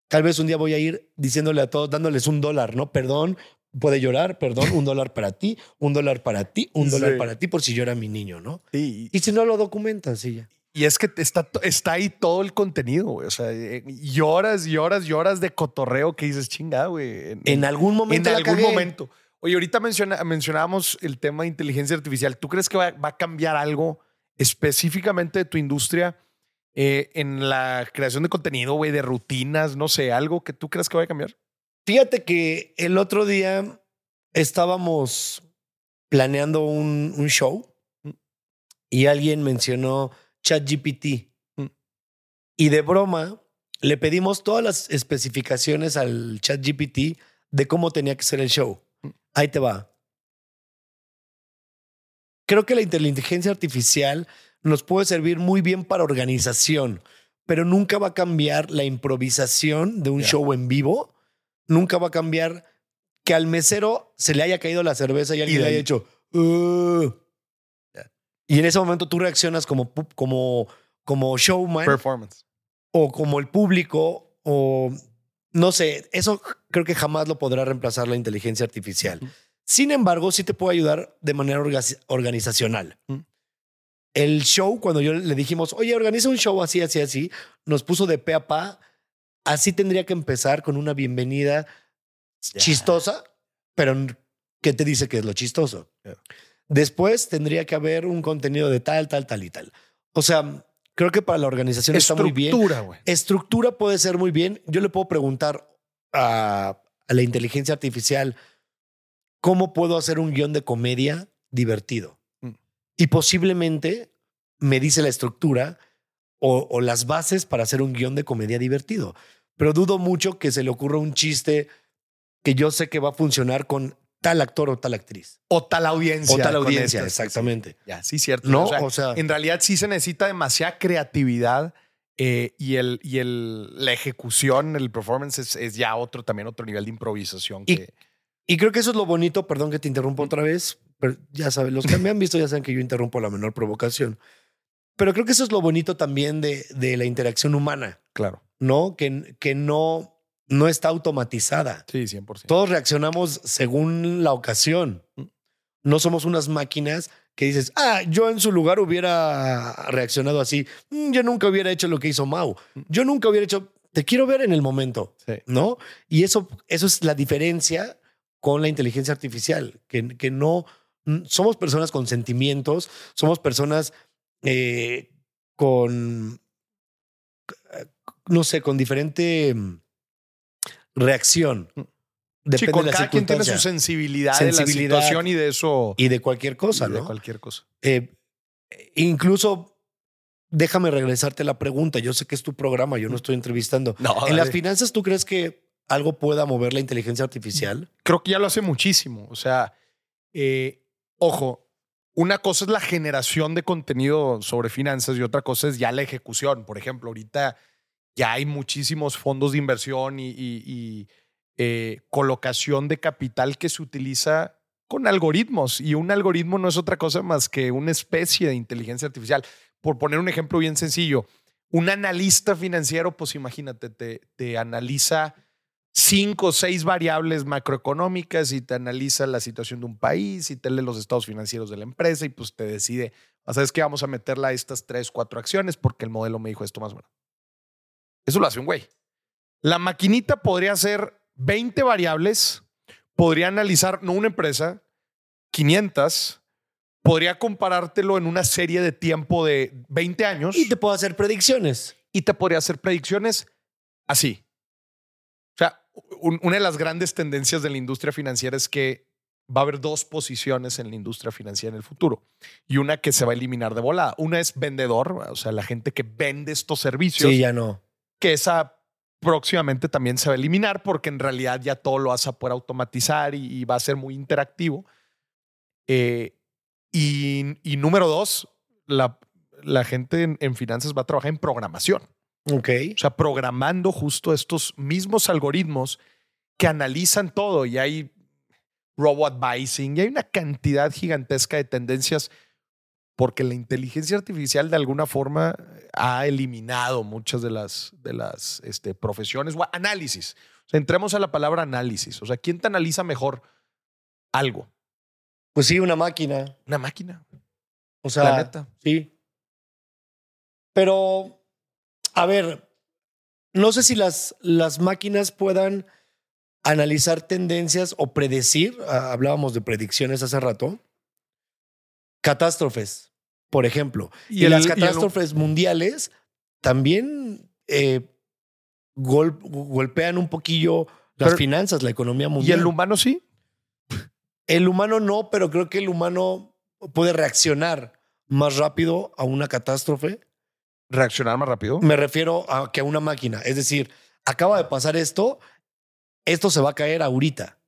tal vez un día voy a ir diciéndole a todos, dándoles un dólar, ¿no? Perdón, puede llorar, perdón, un dólar para ti, un dólar para ti, un dólar Sí. para ti, por si llora mi niño, ¿no? Sí, Y si no lo documentan, sí, ya. Y es que está, está ahí todo el contenido, güey. O sea, eh, y horas y horas y horas de cotorreo que dices, chinga, güey. En, En algún momento. en algún cagué. momento. Oye, ahorita menciona, mencionábamos el tema de inteligencia artificial. ¿Tú crees que va, va a cambiar algo específicamente de tu industria eh, en la creación de contenido, güey, de rutinas, no sé, algo que tú crees que va a cambiar? Fíjate que el otro día estábamos planeando un, un show y alguien mencionó ChatGPT. Mm. Y de broma, le pedimos todas las especificaciones al ChatGPT de cómo tenía que ser el show. Mm. Ahí te va. Creo que la inteligencia artificial nos puede servir muy bien para organización, pero nunca va a cambiar la improvisación de un show en vivo. Nunca va a cambiar que al mesero se le haya caído la cerveza y alguien le haya hecho. "Uh". Y en ese momento tú reaccionas como, como, como showman Performance. o como el público o no sé, eso creo que jamás lo podrá reemplazar la inteligencia artificial. Sin embargo, sí te puede ayudar de manera orga- organizacional. Mm. El show, cuando yo le dijimos, oye, organiza un show así, así, así, nos puso de pe a pa. Así tendría que empezar con una bienvenida chistosa, pero ¿qué te dice que es lo chistoso? Después tendría que haber un contenido de tal, tal, tal y tal. O sea, creo que para la organización está muy bien. Estructura, güey. Estructura puede ser muy bien. Yo le puedo preguntar a, a la inteligencia artificial cómo puedo hacer un guion de comedia divertido. Mm. Y posiblemente me dice la estructura o, o las bases para hacer un guion de comedia divertido. Pero dudo mucho que se le ocurra un chiste que yo sé que va a funcionar con tal actor o tal actriz. O tal audiencia. O tal audiencia, estas, sí, exactamente. Ya, sí, cierto. No, O sea, o sea, en realidad sí se necesita demasiada creatividad eh, y, el, y el, la ejecución, el performance es, es ya otro, también otro nivel de improvisación. Y- Que, Y creo que eso es lo bonito, perdón que te interrumpa otra vez, pero ya saben, los que me han visto ya saben que yo interrumpo la menor provocación. Pero creo que eso es lo bonito también de, de la interacción humana, claro. ¿no? Que, que no, no está automatizada. Sí, 100%. Todos reaccionamos según la ocasión. No somos unas máquinas que dices, ah, yo en su lugar hubiera reaccionado así. Mm, Yo nunca hubiera hecho lo que hizo Mau. Yo nunca hubiera hecho, te quiero ver en el momento. Sí. ¿no? Y eso, eso es la diferencia con la inteligencia artificial, que, que no mm, somos personas con sentimientos, somos personas eh, con, eh, no sé, con diferente mm, reacción. Sí, Depende con de la cada quien tiene su sensibilidad, Sensibilidad. de la situación y de eso. y de cualquier cosa, y de ¿no? cualquier cosa. Eh, incluso, déjame regresarte la pregunta. Yo sé que es tu programa, yo no estoy entrevistando. No, en las finanzas, ¿tú crees que algo pueda mover la inteligencia artificial? creo que ya lo hace muchísimo. O sea, eh, ojo, una cosa es la generación de contenido sobre finanzas y otra cosa es ya la ejecución. Por ejemplo, ahorita ya hay muchísimos fondos de inversión y, eh, colocación de capital que se utiliza con algoritmos y un algoritmo no es otra cosa más que una especie de inteligencia artificial. Por poner un ejemplo bien sencillo, un analista financiero, pues imagínate, te, te analiza cinco o seis variables macroeconómicas y te analiza la situación de un país y te lee los estados financieros de la empresa y pues te decide, "Ah, ¿sabes qué? Vamos a meterla a estas tres, cuatro acciones porque el modelo me dijo esto más bueno. Eso lo hace un güey. La maquinita podría hacer 20 variables, podría analizar, no una empresa, 500, podría comparártelo en una serie de tiempo de 20 años Y te puedo hacer predicciones. y te podría hacer predicciones así. O sea, un- una de las grandes tendencias de la industria financiera es que va a haber dos posiciones en la industria financiera en el futuro y una que se va a eliminar de volada. Una es vendedor, o sea, la gente que vende estos servicios, Sí, ya no. Que esa próximamente también se va a eliminar porque en realidad ya todo lo vas a poder automatizar y, y va a ser muy interactivo. Eh, y, y número dos, la, la gente en, en finanzas va a trabajar en programación. Ok. O sea, programando justo estos mismos algoritmos que analizan todo y hay robo advising y hay una cantidad gigantesca de tendencias porque la inteligencia artificial de alguna forma ha eliminado muchas de las, de las este, profesiones o análisis. O sea, entremos a la palabra análisis. O sea, ¿quién te analiza mejor algo? Pues sí, una máquina. Una máquina. O sea, La neta. sí. Pero, a ver, no sé si las, las máquinas puedan analizar tendencias o predecir. ah, Hablábamos de predicciones hace rato. Catástrofes, por ejemplo. Y, el- las el- catástrofes mundiales también eh, gol- golpean un poquillo las Pero- finanzas, la economía y mundial. el humano sí. El humano no, pero creo que el humano puede reaccionar más rápido a una catástrofe. Reaccionar más rápido. Me refiero a que a una máquina. Es decir, acaba de pasar esto, esto se va a caer ahorita.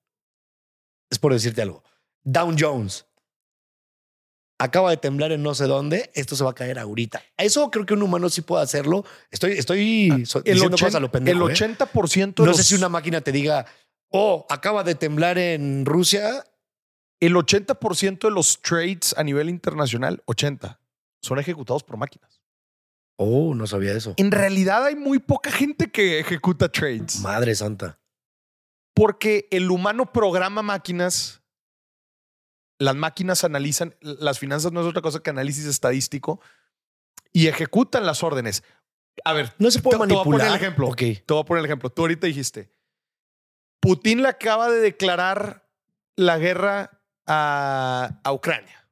Es por decirte algo. Down Jones. Acaba de temblar en no sé dónde, esto se va a caer ahorita. Eso creo que un humano sí puede hacerlo. Estoy, estoy Ah, El, diciendo cosas a 80, lo pendejo. el ¿eh? 80% de No los- sé si una máquina te diga, oh, acaba de temblar en Rusia. El 80% de los trades a nivel internacional, 80, son ejecutados por máquinas. Oh, no sabía eso. En realidad hay muy poca gente que ejecuta trades Madre santa. porque el humano programa máquinas, las máquinas analizan, las finanzas no es otra cosa que análisis estadístico y ejecutan las órdenes. A ver, No se puede Te- te voy a poner manipular. el ejemplo. Ok. Te voy a poner el ejemplo. Tú ahorita dijiste, Putin le acaba de declarar la guerra a, a Ucrania.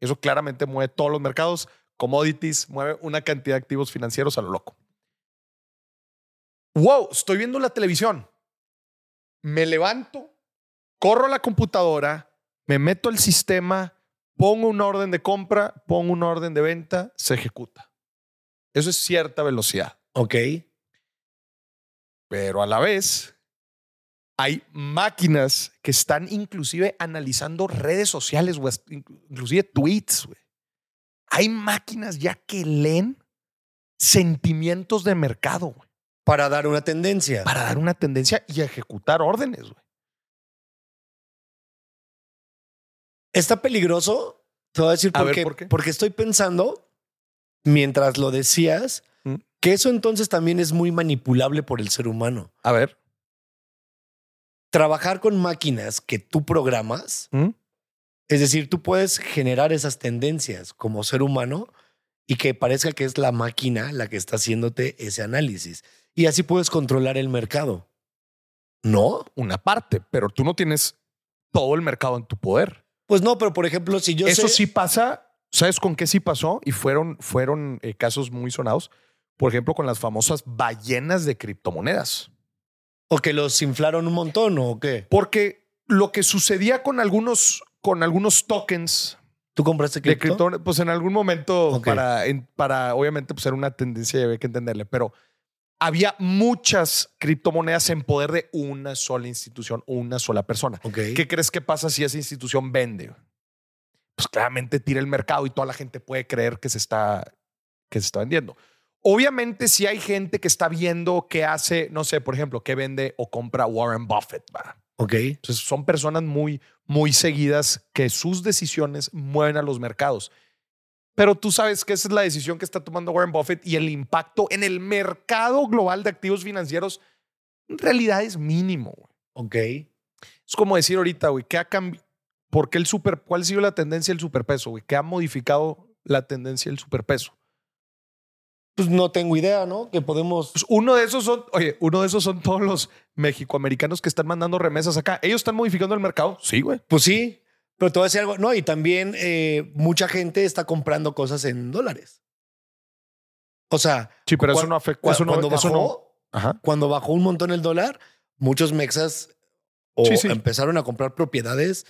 Eso claramente mueve todos los mercados, commodities, mueve una cantidad de activos financieros a lo loco. Wow, estoy viendo la televisión. Me levanto, corro a la computadora, me meto al sistema, pongo una orden de compra, pongo una orden de venta, se ejecuta. Eso es cierta velocidad Ok. pero a la vez Hay máquinas que están inclusive analizando redes sociales, inclusive tweets. Hay máquinas ya que leen sentimientos de mercado. Para dar una tendencia. Para dar una tendencia y ejecutar órdenes, güey. Está peligroso. Te voy a decir A por, ver, qué. ¿por qué? Porque estoy pensando, mientras lo decías, ¿Mm? que eso entonces también es muy manipulable por el ser humano. A ver. Trabajar con máquinas que tú programas, ¿Mm? es decir, tú puedes generar esas tendencias como ser humano y que parezca que es la máquina la que está haciéndote ese análisis. Y así puedes controlar el mercado. ¿No? Una parte, pero tú no tienes todo el mercado en tu poder. Pues no, pero por ejemplo, si yo Eso sé- sí pasa. ¿Sabes con qué sí pasó? Y fueron, fueron eh, casos muy sonados. Por ejemplo, con las famosas ballenas de criptomonedas. o que los inflaron un montón o qué. Porque lo que sucedía con algunos, con algunos tokens ¿Tú compraste de cripto? cripto, pues en algún momento, para, en- para obviamente pues era una tendencia y había que entenderle, pero había muchas criptomonedas en poder de una sola institución, una sola persona. ¿Qué crees que pasa si esa institución vende? Pues claramente tira el mercado y toda la gente puede creer que se está, que se está vendiendo. Obviamente, si hay gente que está viendo qué hace, no sé, por ejemplo, qué vende o compra Warren Buffett, ¿va? Ok. Entonces, son personas muy, muy seguidas que sus decisiones mueven a los mercados. Pero tú sabes que esa es la decisión que está tomando Warren Buffett y el impacto en el mercado global de activos financieros en realidad es mínimo. güey. Ok. Es como decir ahorita, güey, ¿qué ha cambiado? ¿Por qué el super, cuál ha sido la tendencia del superpeso, güey? ¿Qué ha modificado la tendencia del superpeso? Pues no tengo idea, ¿no? Que podemos. Pues uno de esos son, oye, uno de esos son todos los mexicoamericanos que están mandando remesas acá. ¿Ellos están modificando el mercado? Sí, güey. Pues sí, pero te voy a decir algo. No, y también eh, mucha gente está comprando cosas en dólares. O sea, Sí, pero eso no afecta. cua- Eso no, cuando eso bajó, no. Ajá. cuando bajó un montón el dólar, muchos mexas o Sí, sí. empezaron a comprar propiedades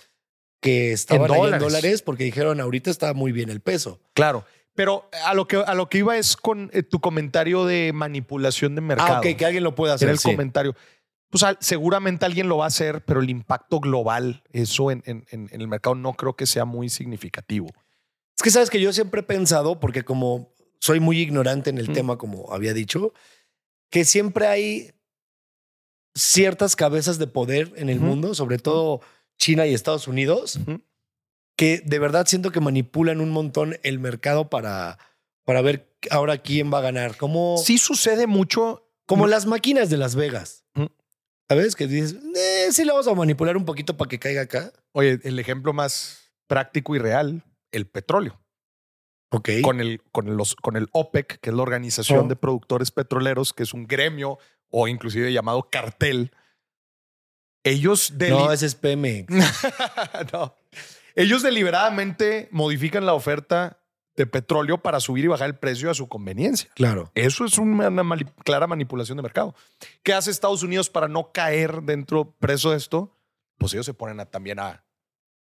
que estaban En dólares. porque dijeron ahorita está muy bien el peso. Claro. Pero a lo que, a lo que iba es con eh, tu comentario de manipulación de mercado. Ah, ok, que alguien lo pueda hacer. Era el sí. comentario. Pues seguramente alguien lo va a hacer, pero el impacto global, eso en, en- en- en el mercado no creo que sea muy significativo. Es que sabes que yo siempre he pensado, porque como soy muy ignorante en el Mm. tema, como había dicho, que siempre hay ciertas cabezas de poder en el mundo, sobre todo China y Estados Unidos, que de verdad siento que manipulan un montón el mercado para, para ver ahora quién va a ganar. Como, Sí sucede mucho. como las máquinas de Las Vegas. ¿Sabes? Que dices, eh, sí le vamos a manipular un poquito para que caiga acá. Oye, el ejemplo más práctico y real, el petróleo. Ok. Con el, con los, con el OPEC, que es la Organización Oh. de Productores Petroleros, que es un gremio o inclusive llamado cartel. Ellos no, ese es Pemex. no. Ellos deliberadamente modifican la oferta de petróleo para subir y bajar el precio a su conveniencia. Claro. Eso es una, clara manipulación de mercado. ¿Qué hace Estados Unidos para no caer dentro preso de esto? Pues ellos se ponen a- también a,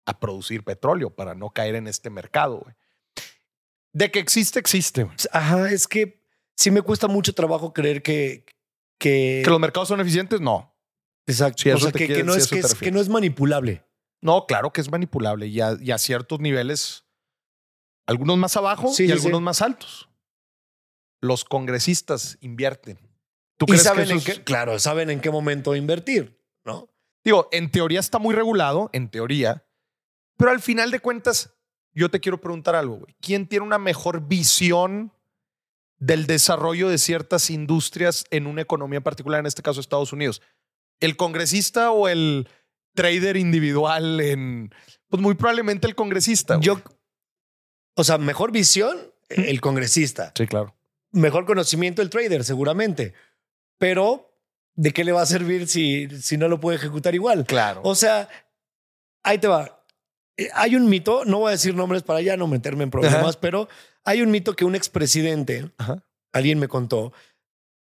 a producir petróleo para no caer en este mercado. De que existe, existe. Ajá, es que sí me cuesta mucho trabajo creer que. Que, Que los mercados son eficientes, no. exacto. si o sea, que, no si es, que, es, que no es manipulable. No, claro que es manipulable y a, y a ciertos niveles, algunos más abajo Sí, y sí, algunos sí. más altos. Los congresistas invierten. ¿Tú Y crees que en qué, claro, saben en qué momento invertir, ¿no? Digo, en teoría está muy regulado, en teoría, pero al final de cuentas, yo te quiero preguntar algo, güey. ¿Quién tiene una mejor visión del desarrollo de ciertas industrias en una economía particular, en este caso Estados Unidos? ¿El congresista o el trader individual en... Pues muy probablemente el congresista. güey. Yo, o sea, mejor visión, el congresista. Sí, claro. Mejor conocimiento, el trader, seguramente. Pero, ¿de qué le va a servir si, si no lo puede ejecutar igual? Claro. O sea, ahí te va. Eh, Hay un mito, no voy a decir nombres para ya no meterme en problemas, Ajá. pero hay un mito que un expresidente, Ajá. alguien me contó,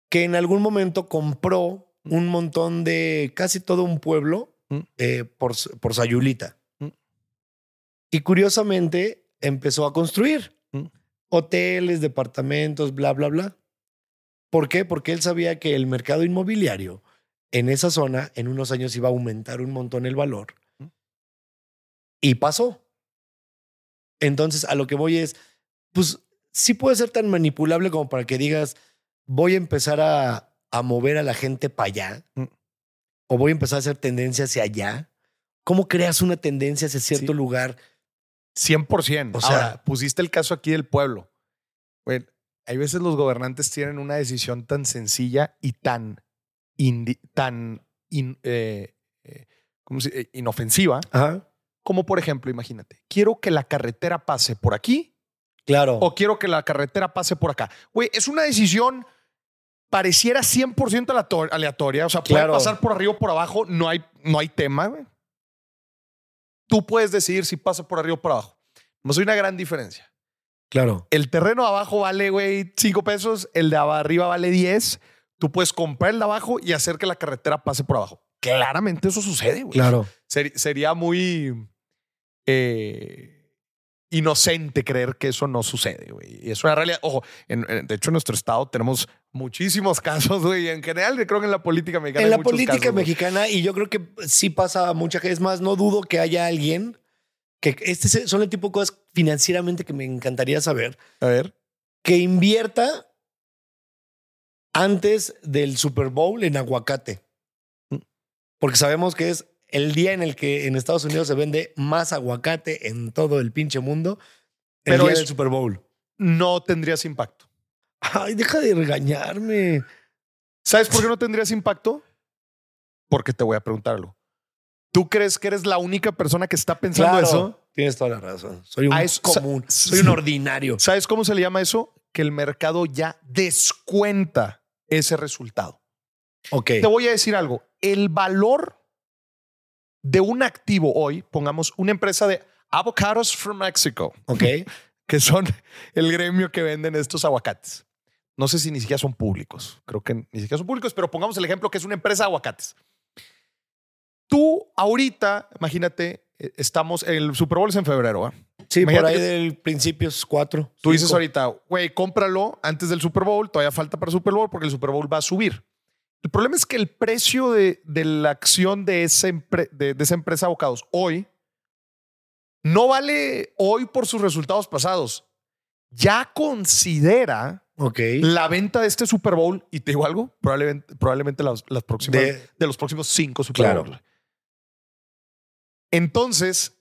que en algún momento compró un montón de casi todo un pueblo Mm. eh, por, por Sayulita. Mm. Y curiosamente empezó a construir Mm. hoteles, departamentos, bla, bla, bla. ¿Por qué? Porque él sabía que el mercado inmobiliario en esa zona en unos años iba a aumentar un montón el valor. Y pasó. Entonces, a lo que voy es, pues sí puede ser tan manipulable como para que digas, voy a empezar a, a mover a la gente para allá, Mm. o voy a empezar a hacer tendencia hacia allá. ¿Cómo creas una tendencia hacia cierto Sí. lugar? 100%. O sea- Ahora, pusiste el caso aquí del pueblo. Güey, hay veces los gobernantes tienen una decisión tan sencilla y tan, indi- tan in- eh, eh, ¿cómo se- eh, inofensiva, Ajá. como por ejemplo, imagínate, quiero que la carretera pase por aquí Claro. o quiero que la carretera pase por acá. Güey, es una decisión pareciera 100% aleator- aleatoria. O sea, puede Claro. pasar por arriba o por abajo. No hay, no hay tema, güey. Tú puedes decidir si pasa por arriba o por abajo. No hay una gran diferencia. Claro. El terreno abajo vale, güey, 5 pesos. El de arriba vale 10. Tú puedes comprar el de abajo y hacer que la carretera pase por abajo. Claramente eso sucede, güey. Claro. Sería muy eh, inocente creer que eso no sucede, güey. Y es una realidad. Ojo, en- en- de hecho, en nuestro estado tenemos muchísimos casos, güey. En general, creo que en la política mexicana. En hay la muchos política casos, mexicana, y yo creo que sí pasa mucha gente. Es más, no dudo que haya alguien que este son el tipo de cosas financieramente que me encantaría saber, A ver. que invierta antes del Super Bowl en aguacate. Porque sabemos que es el día en el que en Estados Unidos se vende más aguacate en todo el pinche mundo. El Pero día es- del Super Bowl. No tendrías impacto. Ay, deja de regañarme. ¿Sabes por qué no tendrías impacto? Porque te voy a preguntar algo. ¿Tú crees que eres la única persona que está pensando Claro, eso? Tienes toda la razón. Soy un A eso- sa- común. Soy un ordinario. ¿Sabes cómo se le llama eso? Que el mercado ya descuenta ese resultado. Ok. Te voy a decir algo. El valor de un activo hoy, pongamos una empresa de avocados from Mexico, Ok. que son el gremio que venden estos aguacates. No sé si ni siquiera son públicos. Creo que ni siquiera son públicos, pero pongamos el ejemplo que es una empresa de aguacates. Tú ahorita, imagínate, eh, estamos, el Super Bowl es en febrero, ¿ah? Sí, por Imagínate ahí que- del principio es cuatro. Tú dices ahorita, güey, cómpralo antes del Super Bowl, todavía falta para el Super Bowl porque el Super Bowl va a subir. El problema es que el precio de, de la acción de esa, empre- de, de esa empresa de abocados hoy no vale hoy por sus resultados pasados. Ya considera la venta de este Super Bowl, y te digo algo, probablemente, probablemente las, las próximas, de, De- los próximos cinco Super Claro. Bowls. Entonces,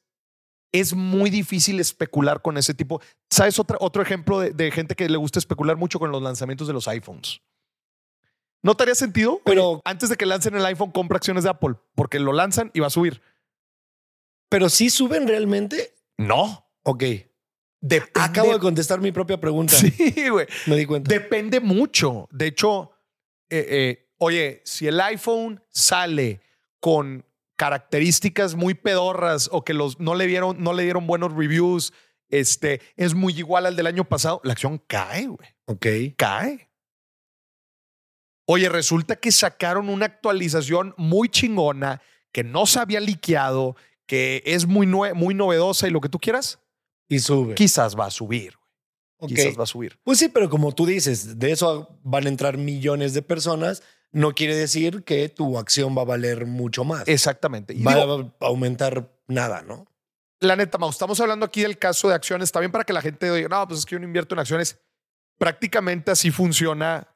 es muy difícil especular con ese tipo. ¿Sabes otra, otro ejemplo de, de gente que le gusta especular mucho con los lanzamientos de los iPhones? ¿No te haría sentido? Pero- Oye, antes de que lancen el iPhone, compra acciones de Apple, porque lo lanzan y va a subir. Pero sí suben realmente. No. Ok. Depende. Acabo de contestar mi propia pregunta. Sí, güey. Me di cuenta. Depende mucho. De hecho, eh, eh, oye, si el iPhone sale con características muy pedorras o que los no le dieron, no le dieron buenos reviews, este es muy igual al del año pasado, la acción cae, güey. ok. Cae. Oye, resulta que sacaron una actualización muy chingona que no se había liqueado, que es muy, muy novedosa y lo que tú quieras, Y sube. quizás va a subir. Quizás va a subir. Pues sí, pero como tú dices, de eso van a entrar millones de personas. No quiere decir que tu acción va a valer mucho más. Exactamente. Y va digo, a aumentar nada, ¿no? la neta, Mau, estamos hablando aquí del caso de acciones. Está bien para que la gente diga, no, pues es que yo no invierto en acciones. Prácticamente así funciona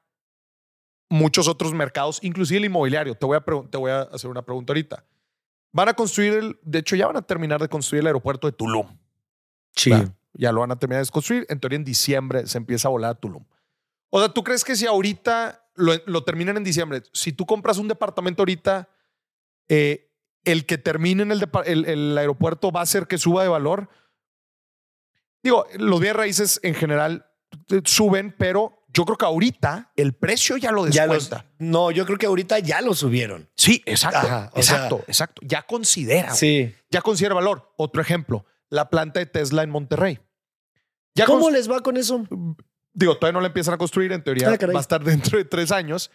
muchos otros mercados, inclusive el inmobiliario. Te voy a, te voy a hacer una pregunta ahorita. Van a construir, el, de hecho ya van a terminar de construir el aeropuerto de Tulum. Sí. Va, Ya lo van a terminar de construir. En teoría en diciembre se empieza a volar a Tulum. O sea, ¿tú crees que si ahorita lo, lo terminan en diciembre, si tú compras un departamento ahorita, eh, el que termine en el, el aeropuerto va a hacer que suba de valor? Digo, los bienes raíces en general eh, suben, pero yo creo que ahorita el precio ya lo Ya descuenta. los, no, yo creo que ahorita ya lo subieron. Sí, exacto. Ajá, o sea- exacto, exacto. Ya considera. Sí. Ya considera valor. Otro ejemplo, la planta de Tesla en Monterrey. Ya ¿Cómo les va con eso? Digo, todavía no la empiezan a construir, en teoría Ah, va a estar dentro de tres años.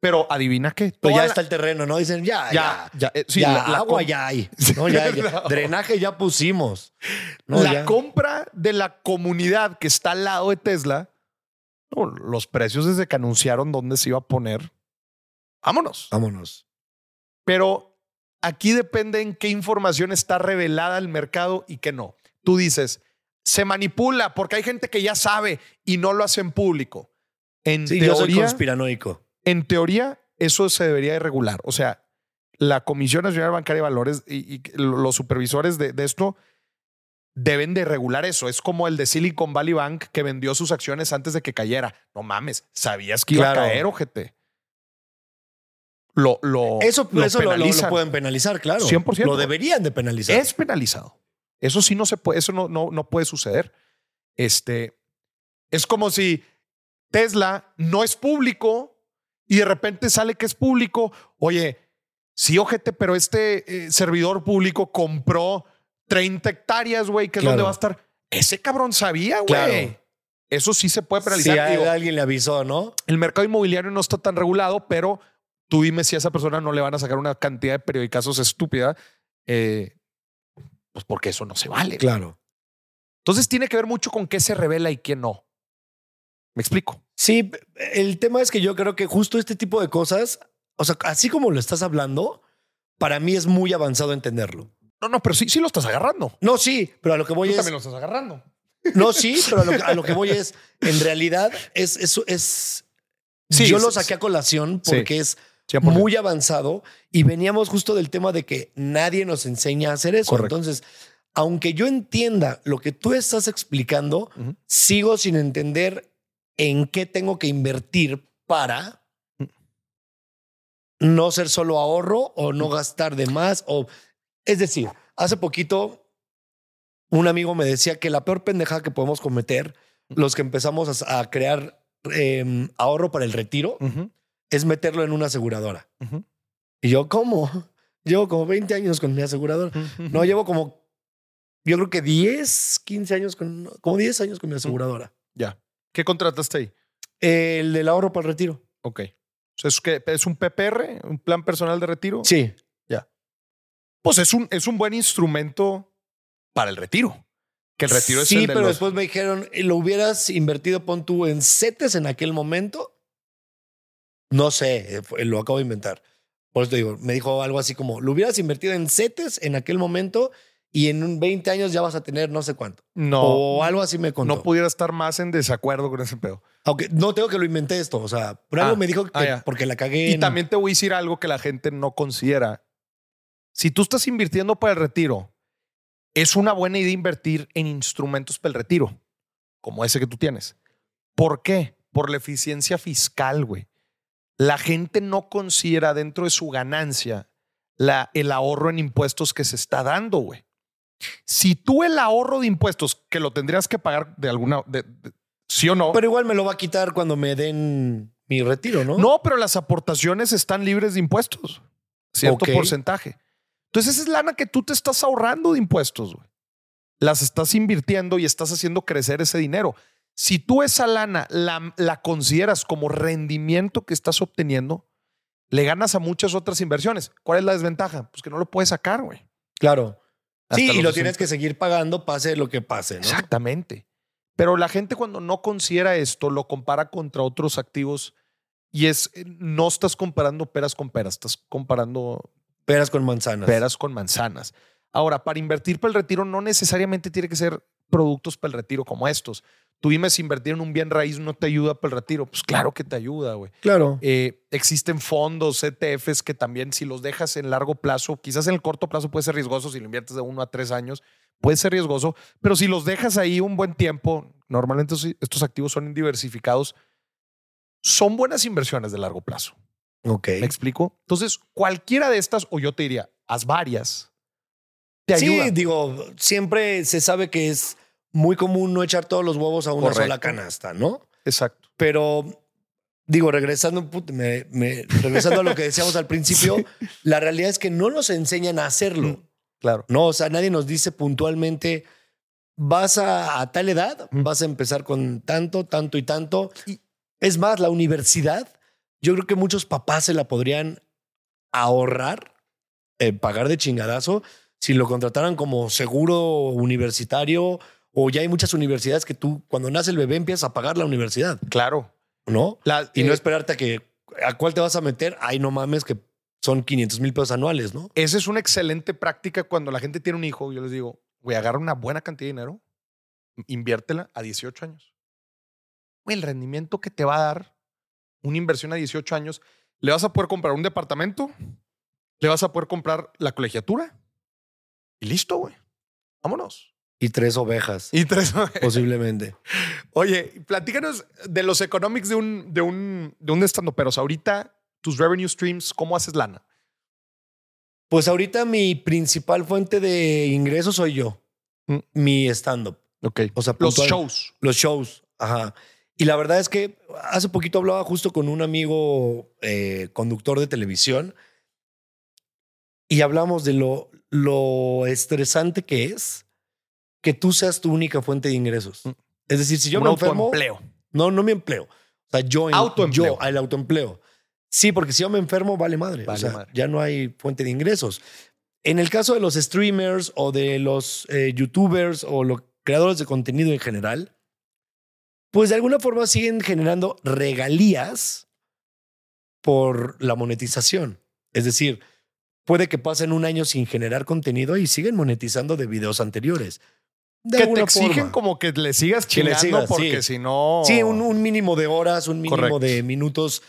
Pero adivina qué. Pues ya la- está el terreno, ¿no? Dicen, ya, Ya, ya. ya, eh, sí, ya, la- la agua ya hay. No, ya, ya. No. Drenaje ya pusimos. No, la ya. compra de la comunidad que está al lado de Tesla, no, los precios desde que anunciaron dónde se iba a poner, vámonos. Vámonos. Pero aquí depende en qué información está revelada al mercado y qué no. Tú dices, se manipula porque hay gente que ya sabe y no lo hace en público. En Sí, yo soy teoría, conspiranoico. en teoría, eso se debería de regular. O sea, la Comisión Nacional Bancaria de Valores y, y los supervisores de, de esto deben de regular eso. Es como el de Silicon Valley Bank que vendió sus acciones antes de que cayera. No mames, sabías que iba a caer, ojete. Lo, lo, Eso, lo eso lo, pueden penalizar, claro. 100%. Lo deberían de penalizar. Es penalizado. Eso sí no se puede, eso no, no, no puede suceder. Este es como si Tesla no es público y de repente sale que es público. Oye, sí, ojete, pero este eh, servidor público compró 30 hectáreas, güey, que es Claro. donde va a estar. Ese cabrón sabía, güey. Claro. Eso sí se puede si penalizar. Digo, alguien le avisó, ¿no? el mercado inmobiliario no está tan regulado, pero tú dime si a esa persona no le van a sacar una cantidad de periodicazos estúpida, eh, pues porque eso no se vale. Claro. Entonces tiene que ver mucho con qué se revela y qué no. ¿Me explico? Sí, el tema es que yo creo que justo este tipo de cosas, o sea, así como lo estás hablando, para mí es muy avanzado entenderlo. No, no, pero sí, sí lo estás agarrando. No, sí, pero a lo que voy Tú es. también lo estás agarrando. No, sí, pero a lo, que- a lo que voy es, en realidad, es. es, es Sí, yo lo saqué a colación Sí. porque es 100%. muy avanzado y veníamos justo del tema de que nadie nos enseña a hacer eso. Correcto. Entonces, aunque yo entienda lo que tú estás explicando, sigo sin entender en qué tengo que invertir para Mm. no ser solo ahorro o no gastar de más. O, es decir, hace poquito un amigo me decía que la peor pendejada que podemos cometer los que empezamos a, crear eh, ahorro para el retiro es meterlo en una aseguradora. Y yo, ¿cómo? Llevo como 20 años con mi aseguradora. No, llevo como, yo creo que 10, 15 años con, como 10 años con mi aseguradora. Ya. ¿Qué contrataste ahí? El del ahorro para el retiro. Ok. ¿Es, que, ¿Es un PPR? ¿Un plan personal de retiro? Sí. Pues es un, es un buen instrumento para el retiro. Que el retiro es sí, el de pero los- después me dijeron, ¿lo hubieras invertido, pon tú, en CETES en aquel momento? No sé, eh, lo acabo de inventar. Por eso te digo, me dijo algo así como, lo hubieras invertido en CETES en aquel momento y en un 20 años ya vas a tener no sé cuánto. No, o algo así me contó. no pudiera estar más en desacuerdo con ese pedo. Aunque no tengo que lo inventé esto, o sea, por algo Ah, me dijo que ah, porque la cagué. Y en- también te voy a decir algo que la gente no considera. Si tú estás invirtiendo para el retiro, es una buena idea invertir en instrumentos para el retiro, como ese que tú tienes. ¿Por qué? Por la eficiencia fiscal, güey. La gente no considera dentro de su ganancia la, el ahorro en impuestos que se está dando, güey. Si tú el ahorro de impuestos, que lo tendrías que pagar de alguna, de- de- sí o no, Pero igual me lo va a quitar cuando me den mi retiro, ¿no? no, pero las aportaciones están libres de impuestos. Cierto porcentaje. Entonces, esa es lana que tú te estás ahorrando de impuestos, güey. Las estás invirtiendo y estás haciendo crecer ese dinero. Si tú esa lana la, la consideras como rendimiento que estás obteniendo, le ganas a muchas otras inversiones. ¿Cuál es la desventaja? Pues que no lo puedes sacar, güey. Claro. Hasta Sí, y lo 60. tienes que seguir pagando, pase lo que pase, ¿no? Exactamente. Pero la gente cuando no considera esto, lo compara contra otros activos y es, eh, no estás comparando peras con peras, estás comparando Peras con manzanas. peras con manzanas. Ahora, para invertir para el retiro no necesariamente tiene que ser productos para el retiro como estos. Tú dime si invertir en un bien raíz no te ayuda para el retiro. Pues claro que te ayuda, güey. Claro. Eh, existen fondos, ETFs que también si los dejas en largo plazo, quizás en el corto plazo puede ser riesgoso, si lo inviertes de uno a tres años, puede ser riesgoso, pero si los dejas ahí un buen tiempo, normalmente estos- activos son diversificados, son buenas inversiones de largo plazo. Ok. ¿Me explico? Entonces, cualquiera de estas, o yo te diría, haz varias, te Sí, ayuda. digo, siempre se sabe que es muy común no echar todos los huevos a una Correcto. sola canasta, ¿no? Exacto. Pero digo, regresando, put- me- me- regresando a lo que decíamos al principio, la realidad es que no nos enseñan a hacerlo. Claro. No, o sea, nadie nos dice puntualmente, vas a, a tal edad, Mm. vas a empezar con tanto, tanto y tanto. Y- es más, la universidad, yo creo que muchos papás se la podrían ahorrar, eh, pagar de chingadazo, si lo contrataran como seguro universitario o ya hay muchas universidades que tú, cuando nace el bebé, empiezas a pagar la universidad, Claro. ¿no? La- Y no eh, esperarte a que ¿a cuál te vas a meter? Ay, no mames, que son 500 mil pesos anuales, ¿no? Esa es una excelente práctica cuando la gente tiene un hijo. Yo les digo, güey, agarra una buena cantidad de dinero, inviértela a 18 años. Güey, el rendimiento que te va a dar una inversión a 18 años, le vas a poder comprar un departamento, le vas a poder comprar la colegiatura y listo, güey. Vámonos. Y tres ovejas, Y tres. posiblemente. Oye, platícanos de los economics de un, de un, de un estando, pero ahorita tus revenue streams, ¿cómo haces lana? Pues ahorita mi principal fuente de ingresos soy yo. Mm. Mi stand-up. Ok. O sea, Los puntual- shows. Los shows. Ajá. Y la verdad es que hace poquito hablaba justo con un amigo eh, conductor de televisión y hablamos de lo, lo estresante que es que tú seas tu única fuente de ingresos. Mm. Es decir, si yo me enfermo, autoempleo. no, no me empleo. O sea, yo, en- Autoempleo. yo, el autoempleo. Sí, porque si yo me enfermo, vale madre. Vale o sea, madre. ya no hay fuente de ingresos. En el caso de los streamers o de los eh, youtubers o los creadores de contenido en general, pues de alguna forma siguen generando regalías por la monetización. Es decir, puede que pasen un año sin generar contenido y siguen monetizando de videos anteriores. De Que te exigen forma. como que le sigas chingando porque sí. si no. Sí, un, un mínimo de horas, un mínimo Correcto. de minutos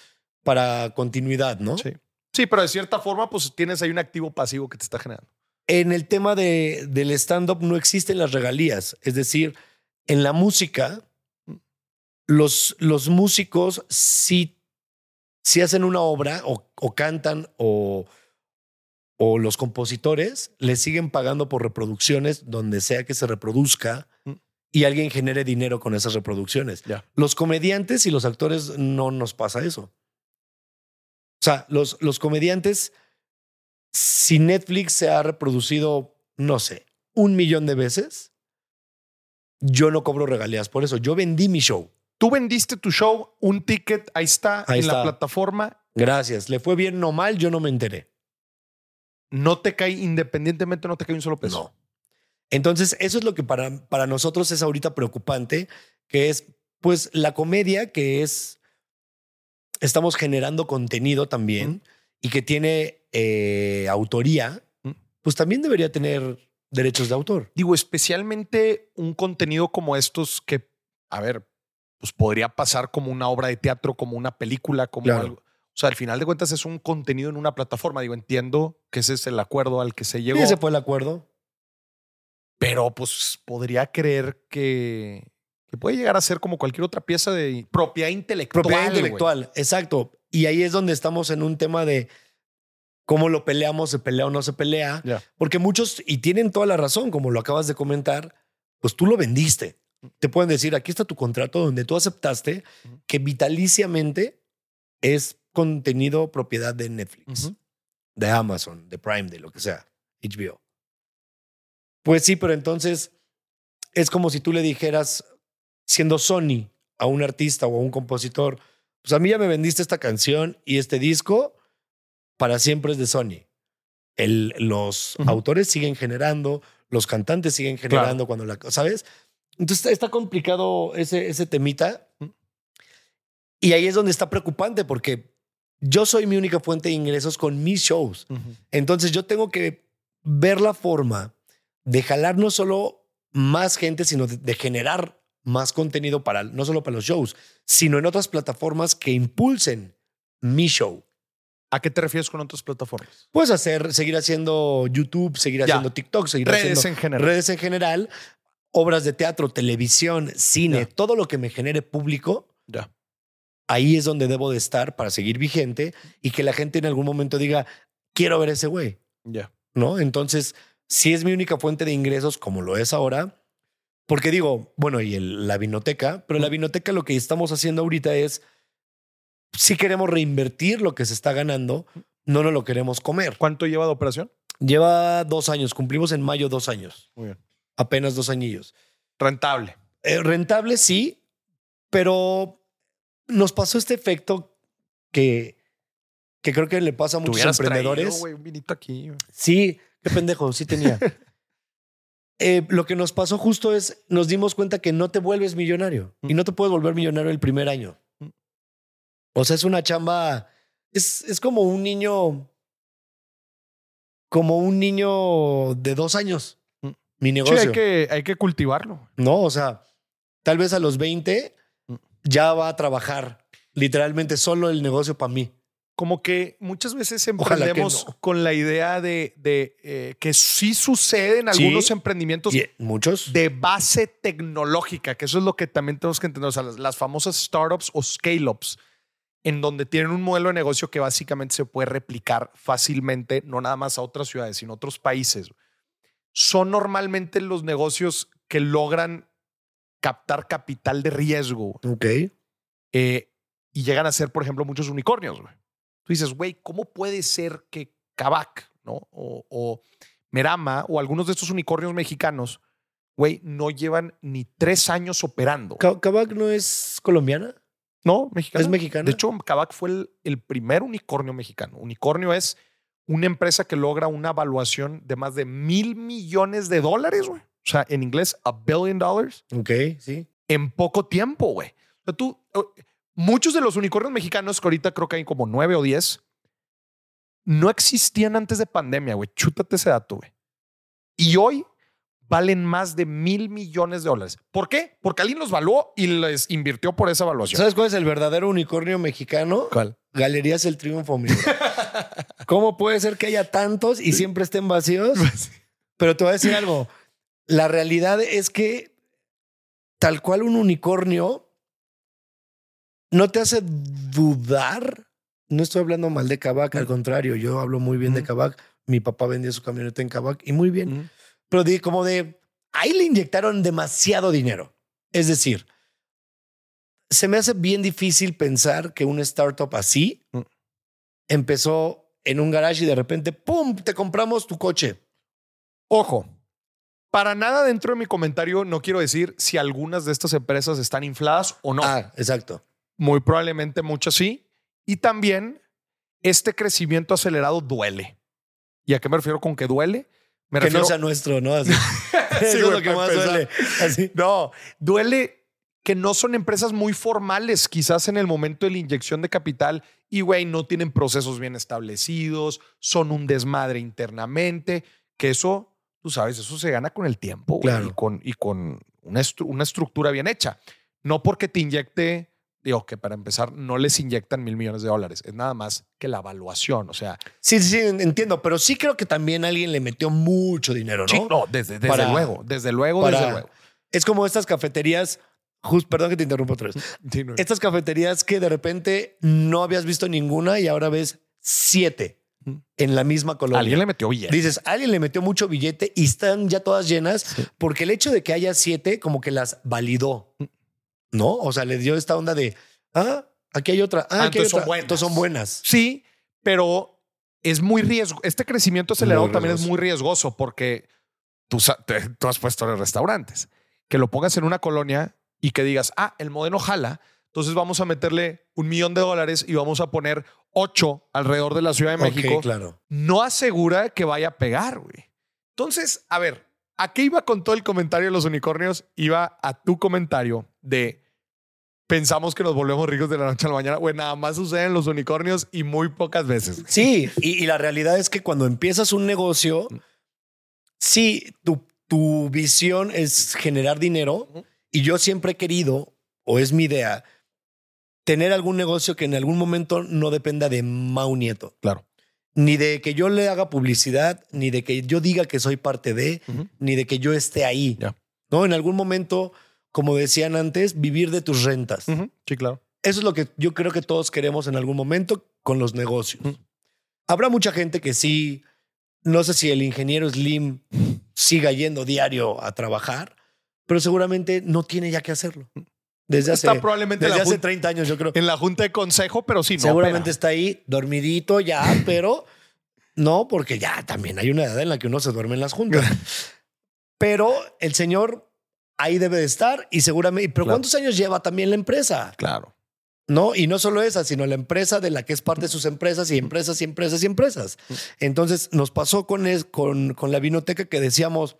para continuidad, ¿no? Sí. Sí, pero de cierta forma, pues tienes ahí un activo pasivo que te está generando. En el tema de, del stand-up no existen las regalías. Es decir, en la música, los, los músicos sí, sí hacen una obra o, o cantan o, o los compositores les siguen pagando por reproducciones donde sea que se reproduzca Mm. y alguien genere dinero con esas reproducciones. Los comediantes y los actores no nos pasa eso. O sea, los, los comediantes, si Netflix se ha reproducido, no sé, un millón de veces, yo no cobro regalías por eso. Yo vendí mi show. Tú vendiste tu show, un ticket, ahí está, Ahí en la plataforma. Gracias. Le fue bien o mal, yo no me enteré. No te cae, independientemente, no te cae un solo peso. No. Entonces, eso es lo que para, para nosotros es ahorita preocupante, que es, pues, la comedia que es, estamos generando contenido también y que tiene eh, autoría, Mm. pues también debería tener derechos de autor. Digo, especialmente un contenido como estos que, a ver, pues podría pasar como una obra de teatro, como una película, como Claro. algo. O sea, al final de cuentas es un contenido en una plataforma. Digo, entiendo que ese es el acuerdo al que se llegó. Y ese fue el acuerdo. pero pues podría creer que, que puede llegar a ser como cualquier otra pieza de propiedad intelectual. Propiedad intelectual, exacto. Y ahí es donde estamos en un tema de cómo lo peleamos, se pelea o no se pelea. Porque muchos, y tienen toda la razón, como lo acabas de comentar, pues tú lo vendiste. Te pueden decir, aquí está tu contrato donde tú aceptaste que vitaliciamente es contenido propiedad de Netflix, de Amazon, de Prime, de lo que sea, HBO. Pues sí, pero entonces es como si tú le dijeras, siendo Sony, a un artista o a un compositor, pues a mí ya me vendiste esta canción y este disco para siempre es de Sony. El, los autores siguen generando, los cantantes siguen generando cuando la... ¿Sabes? Entonces está, complicado ese, ese temita. Y ahí es donde está preocupante porque yo soy mi única fuente de ingresos con mis shows. Entonces yo tengo que ver la forma de jalar no solo más gente, sino de, de generar más contenido para, no solo para los shows, sino en otras plataformas que impulsen mi show. ¿A qué te refieres con otras plataformas? Puedes hacer, seguir haciendo YouTube, seguir Ya. haciendo TikTok, seguir Redes haciendo en general. redes en general, obras de teatro, televisión, cine, todo lo que me genere público, ahí es donde debo de estar para seguir vigente y que la gente en algún momento diga, quiero ver ese güey. Ya. ¿no? Entonces, si es mi única fuente de ingresos, como lo es ahora, porque digo, bueno, y el- la vinoteca, pero la vinoteca lo que estamos haciendo ahorita es, si queremos reinvertir lo que se está ganando, no nos lo queremos comer. ¿Cuánto lleva de operación? Lleva dos años, cumplimos en mayo dos años, Muy bien. Apenas dos añillos. Rentable. Eh, rentable sí, pero nos pasó este efecto que, que creo que le pasa a muchos emprendedores. traído, un vinito aquí. Sí, qué pendejo, sí tenía. Eh, lo que nos pasó justo es, nos dimos cuenta que no te vuelves millonario y no te puedes volver millonario el primer año. Mm. O sea, es una chamba es, es como un niño, como un niño de dos años. Mi Sí, negocio. hay que, hay que cultivarlo. No, o sea, tal vez a los 20 Mm. ya va a trabajar literalmente solo el negocio para mí. Como que muchas veces emprendemos no. con la idea de, de, eh, que sí sucede en Sí. algunos emprendimientos Y muchos. de base tecnológica, que eso es lo que también tenemos que entender. O sea, las, las famosas startups o scale-ups, en donde tienen un modelo de negocio que básicamente se puede replicar fácilmente, no nada más a otras ciudades, sino a otros países. Son normalmente los negocios que logran captar capital de riesgo Ok. eh, y llegan a ser, por ejemplo, muchos unicornios. güey. Tú dices, güey, ¿cómo puede ser que Kavak, ¿no? O, o Merama o algunos de estos unicornios mexicanos, güey, no llevan ni tres años operando? Ka- ¿Kavak no es colombiana? ¿No? ¿Mexicana? ¿Es mexicana? De hecho, Kavak fue el, el primer unicornio mexicano. Unicornio es una empresa que logra una evaluación de más de mil millones de dólares, güey. O sea, en inglés, a billion dollars Ok, sí. en poco tiempo, güey. O sea, tú, muchos de los unicornios mexicanos, que ahorita creo que hay como nueve o diez, no existían antes de pandemia, güey. Chútate ese dato, güey. Y hoy valen más de mil millones de dólares. ¿Por qué? Porque alguien los valuó y les invirtió por esa evaluación. ¿Sabes cuál es el verdadero unicornio mexicano? ¿Cuál? Galerías El Triunfo, amigo. ¿Cómo puede ser que haya tantos y siempre estén vacíos? Pero te voy a decir algo. La realidad es que tal cual un unicornio no te hace dudar. No estoy hablando mal de Kavak, al contrario, yo hablo muy bien de Ujú. Kavak. Mi papá vendía su camioneta en Kavak y muy bien. Pero di como de ahí le inyectaron demasiado dinero. Es decir, se me hace bien difícil pensar que una startup así Mm. empezó en un garage y de repente, ¡pum!, te compramos tu coche. Ojo, para nada dentro de mi comentario no quiero decir si algunas de estas empresas están infladas o no. Ah, exacto. Muy probablemente muchas sí. Y también este crecimiento acelerado duele. ¿Y a qué me refiero con que duele? Me que refiero... no sea nuestro, ¿no? Así. Eso es güey, lo que más duele. Así. No, duele que no son empresas muy formales, quizás en el momento de la inyección de capital, y güey, no tienen procesos bien establecidos, son un desmadre internamente, que eso, tú sabes, eso se gana con el tiempo güey, y con, y con una, estru- una estructura bien hecha. No porque te inyecte, digo que para empezar, no les inyectan mil millones de dólares, es nada más que la evaluación, o sea, Sí, sí, sí, entiendo, pero sí creo que también alguien le metió mucho dinero, ¿no? sí, no, desde, desde Para- luego, desde luego, para- desde luego. Es como estas cafeterías, just, perdón que te interrumpa otra vez. Sí, no. Estas cafeterías que de repente no habías visto ninguna y ahora ves siete Mm. en la misma colonia. Alguien le metió billete. Dices, alguien le metió mucho billete y están ya todas llenas Sí. porque el hecho de que haya siete como que las validó, ¿no? O sea, le dio esta onda de, ah, aquí hay otra, ah, Ah, aquí hay son otra. buenas. Entonces son buenas. Sí, pero es muy riesgo. Este crecimiento acelerado también es muy riesgoso porque tú, sa- te- tú has puesto en restaurantes. Que lo pongas en una colonia y que digas, ah, el modelo jala, entonces vamos a meterle un millón de dólares y vamos a poner ocho alrededor de la Ciudad de México. claro. No asegura que vaya a pegar, güey. Entonces, a ver, ¿a qué iba con todo el comentario de los unicornios? Iba a tu comentario de pensamos que nos volvemos ricos de la noche a la mañana. Güey, nada más sucede en los unicornios y muy pocas veces. Sí, y, y la realidad es que cuando empiezas un negocio, sí, tu, tu visión es generar dinero y yo siempre he querido, o es mi idea, tener algún negocio que en algún momento no dependa de Mau Nieto. Claro. Ni de que yo le haga publicidad, ni de que yo diga que soy parte de, ni de que yo esté ahí. ¿No? En algún momento, como decían antes, vivir de tus rentas. Sí, claro. Eso es lo que yo creo que todos queremos en algún momento con los negocios. Habrá mucha gente que sí, no sé si el ingeniero Slim siga yendo diario a trabajar, pero seguramente no tiene ya que hacerlo. Desde hace, Está probablemente en desde hace jun- 30 años, yo creo. en la junta de consejo, pero sí, no. seguramente opera. está ahí dormidito ya, pero no, porque ya también hay una edad en la que uno se duerme en las juntas. pero el señor ahí debe de estar y seguramente, pero Claro. ¿cuántos años lleva también la empresa? Claro. No, y no solo esa, sino la empresa de la que es parte de sus empresas y empresas y empresas y empresas. Entonces nos pasó con, es- con, con la vinoteca que decíamos,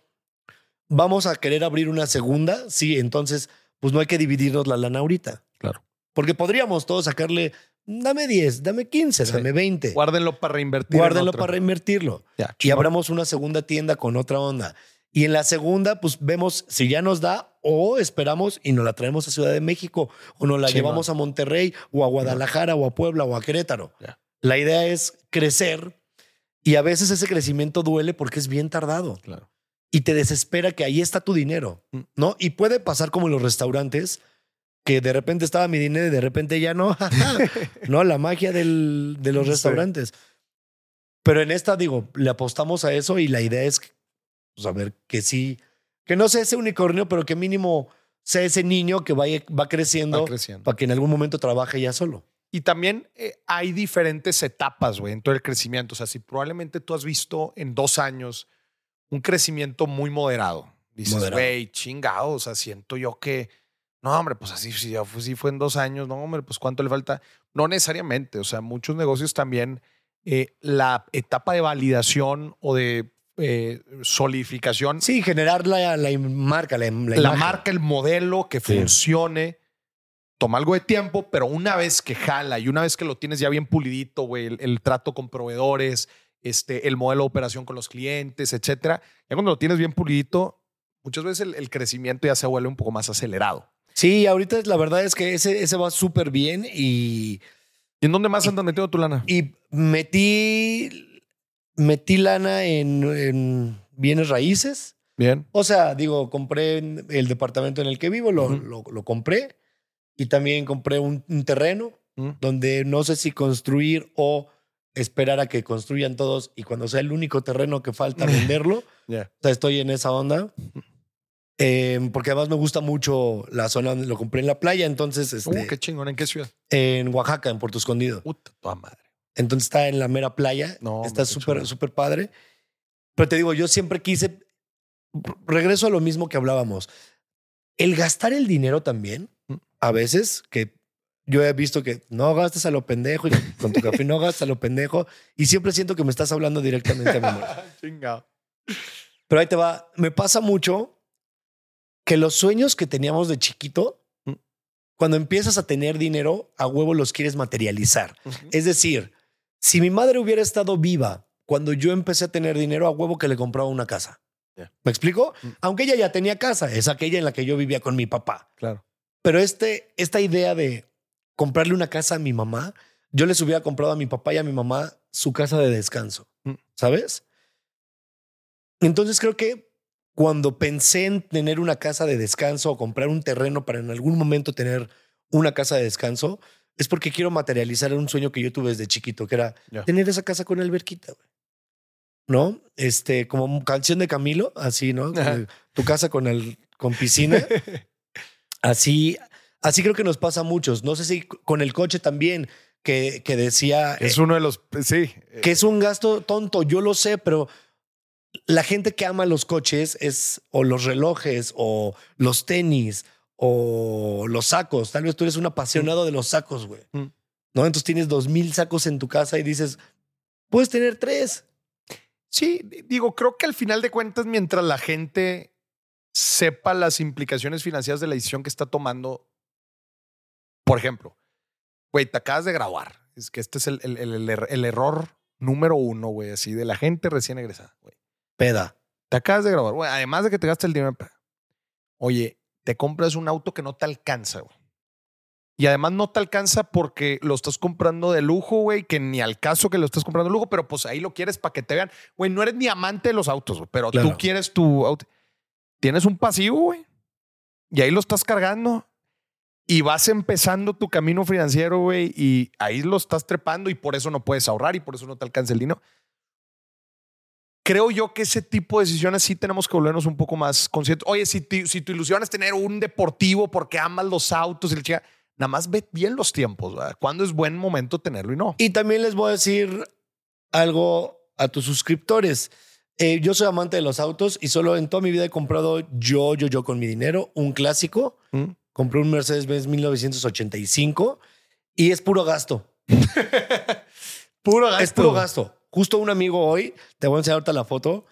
vamos a querer abrir una segunda. Sí, entonces, pues no hay que dividirnos la lana ahorita. Claro. Porque podríamos todos sacarle dame 10, dame 15, Sí. dame 20. Guárdenlo para reinvertir. en Guárdenlo para reinvertirlo. Ya, Y abramos una segunda tienda con otra onda. Y en la segunda, pues vemos si ya nos da o esperamos y nos la traemos a Ciudad de México o nos la llevamos a Monterrey o a Guadalajara o a Puebla o a Querétaro. Ya. La idea es crecer y a veces ese crecimiento duele porque es bien tardado Claro. Y te desespera que ahí está tu dinero, Mm. ¿no? Y puede pasar como en los restaurantes que de repente estaba mi dinero y de repente ya no. no, la magia del- de los restaurantes. Pero en esta, digo, le apostamos a eso y la idea es pues, a ver que sí, que no sea ese unicornio, pero que mínimo sea ese niño que vaya, va creciendo Va creciendo. para que en algún momento trabaje ya solo. Y también eh, hay diferentes etapas, güey, en todo el crecimiento. O sea, si probablemente tú has visto en dos años un crecimiento muy moderado. Dices, güey, chingado. O sea, siento yo que, no, hombre, pues así, si ya fue, si fue en dos años, no, hombre, pues cuánto le falta. No necesariamente. O sea, muchos negocios también, eh, la etapa de validación o de eh, solidificación Sí, generar la, la marca, la, la la marca, el modelo que Sí. funcione. Toma algo de tiempo, pero una vez que jala y una vez que lo tienes ya bien pulidito, güey, el, el trato con proveedores, este, el modelo de operación con los clientes, etcétera, ya cuando lo tienes bien pulidito, muchas veces el, el crecimiento ya se vuelve un poco más acelerado. Sí, ahorita la verdad es que ese, ese va súper bien y, ¿Y en dónde más andas metiendo tu lana? y metí, metí lana en, en bienes raíces. Bien. O sea, digo, compré el departamento en el que vivo, lo, lo, lo compré y también compré un, un terreno Mm. donde no sé si construir o esperar a que construyan todos y cuando sea el único terreno que falta venderlo. Ya. O sea, estoy en esa onda. Eh, porque además me gusta mucho la zona donde lo compré en la playa, entonces este, Uh, qué chingón. ¿En qué ciudad? en Oaxaca, en Puerto Escondido. Puta, toda madre. Entonces está en la mera playa. No, está súper, súper padre. Pero te digo, yo siempre quise. Regreso a lo mismo que hablábamos. El gastar el dinero también, Mm. a veces, que yo he visto que no gastas a lo pendejo y con tu café no gastas a lo pendejo. Y siempre siento que me estás hablando directamente a mi. Chingado. Pero ahí te va. Me pasa mucho que los sueños que teníamos de chiquito, Mm. cuando empiezas a tener dinero, a huevo los quieres materializar. Es decir, si mi madre hubiera estado viva cuando yo empecé a tener dinero, a huevo que le compraba una casa. ¿Me explico? Mm. Aunque ella ya tenía casa, es aquella en la que yo vivía con mi papá. Claro. Pero este, esta idea de comprarle una casa a mi mamá, yo les hubiera comprado a mi papá y a mi mamá su casa de descanso. Mm. ¿Sabes? Entonces creo que cuando pensé en tener una casa de descanso o comprar un terreno para en algún momento tener una casa de descanso, es porque quiero materializar un sueño que yo tuve desde chiquito, que era tener esa casa con alberquita, güey. ¿No? Este, como canción de Camilo, así, ¿no? Ajá. Tu casa con, el, con piscina. Así, así creo que nos pasa a muchos. No sé si con el coche también, que, que decía Es eh, uno de los. Sí. que es un gasto tonto, yo lo sé, pero la gente que ama los coches es o los relojes o los tenis o los sacos. Tal vez tú eres un apasionado de los sacos, güey. Mm. ¿No? Entonces tienes dos mil sacos en tu casa y dices, puedes tener tres. Sí, digo, creo que al final de cuentas, mientras la gente sepa las implicaciones financieras de la decisión que está tomando, por ejemplo, güey, te acabas de graduar. Es que este es el, el- el- el er- el error número uno, güey, así de la gente recién egresada, güey. Peda. Te acabas de graduar, güey, además de que te gastas el dinero en peda. Oye, te compras un auto que no te alcanza, güey. Y además no te alcanza porque lo estás comprando de lujo, güey, que ni al caso que lo estás comprando de lujo, pero pues ahí lo quieres para que te vean. Güey, no eres ni amante de los autos, güey, pero Claro. tú quieres tu auto. Tienes un pasivo, güey. Y ahí lo estás cargando. Y vas empezando tu camino financiero, güey, y ahí lo estás trepando y por eso no puedes ahorrar y por eso no te alcanza el dinero. Creo yo que ese tipo de decisiones sí tenemos que volvernos un poco más conscientes. Oye, si, si tu ilusión es tener un deportivo porque amas los autos y el chica, nada más ve bien los tiempos, ¿verdad? ¿Cuándo es buen momento tenerlo y no? Y también les voy a decir algo a tus suscriptores. Eh, yo soy amante de los autos y solo en toda mi vida he comprado yo, yo, yo con mi dinero un clásico. ¿Mm? Compré un Mercedes-Benz 1985 y es puro gasto. Puro Es puro gasto. Justo un amigo hoy, te voy a enseñar ahorita la foto,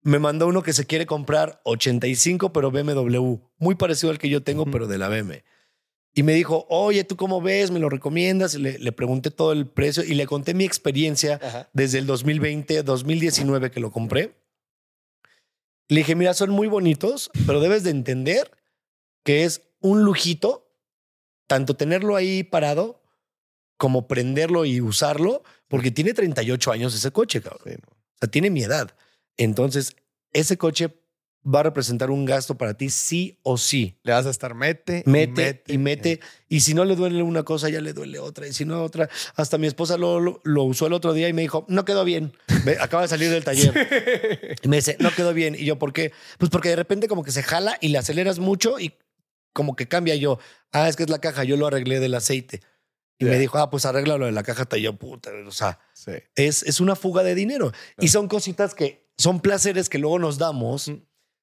me mandó uno que se quiere comprar 85, pero BMW. Muy parecido al que yo tengo, pero de la BM. Y me dijo, oye, ¿tú cómo ves? ¿Me lo recomiendas? Le pregunté todo el precio y le conté mi experiencia Ajá. desde el 2020, 2019 que lo compré. Le dije, mira, son muy bonitos, pero debes de entender que es un lujito, tanto tenerlo ahí parado como prenderlo y usarlo, porque tiene 38 años ese coche, cabrón. Sí, no. O sea, tiene mi edad. Entonces, ese coche va a representar un gasto para ti sí o sí. Le vas a estar mete, y Mete y mete. Y si no le duele una cosa, ya le duele otra. Y si no, otra. Hasta mi esposa lo, lo, lo usó el otro día y me dijo, no quedó bien. Ve, acaba de salir del taller. Y me dice, no quedó bien. Y yo, ¿por qué? Pues porque de repente como que se jala y le aceleras mucho y como que cambia yo. Ah, es que es la caja. Yo lo arreglé del aceite. Y Ya. me dijo, ah, pues arréglalo de la caja. Hasta yo, puta. O sea, Sí. es, es una fuga de dinero. Y son cositas que son placeres que luego nos damos Mm.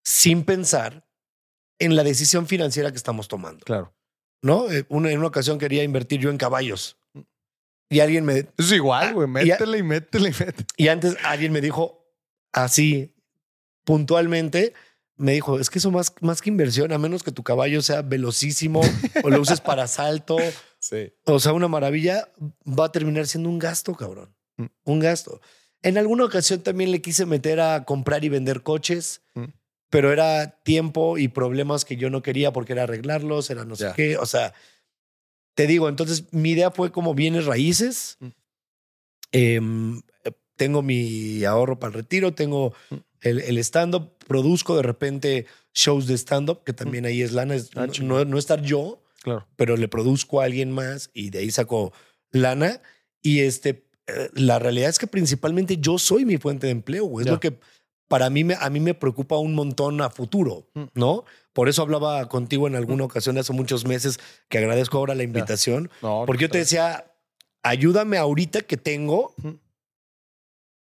sin pensar en la decisión financiera que estamos tomando. Claro. ¿No? Eh, una- en una ocasión quería invertir yo en caballos. Y alguien me. Es igual, güey. y a- Métele y métele y métele. Y antes alguien me dijo así, puntualmente, me dijo: es que eso más, más que inversión, a menos que tu caballo sea velocísimo o lo uses para salto, Sí. o sea, una maravilla, va a terminar siendo un gasto, cabrón. Mm. Un gasto. En alguna ocasión también le quise meter a comprar y vender coches, Mm. pero era tiempo y problemas que yo no quería porque era arreglarlos, era no sé qué. O sea, te digo, entonces mi idea fue como bienes raíces. Mm. Em, eh, tengo mi ahorro para el retiro, tengo. El, el stand-up, produzco de repente shows de stand-up, que también ahí es lana, es Ah, no- no, estar yo, Claro. pero le produzco a alguien más y de ahí saco lana. Y este, eh, la realidad es que principalmente yo soy mi fuente de empleo, güey. Es lo que para mí, me, a mí me preocupa un montón a futuro, Mm. ¿no? Por eso hablaba contigo en alguna ocasión hace muchos meses, que agradezco ahora la invitación, No, porque yo te decía, ayúdame ahorita que tengo,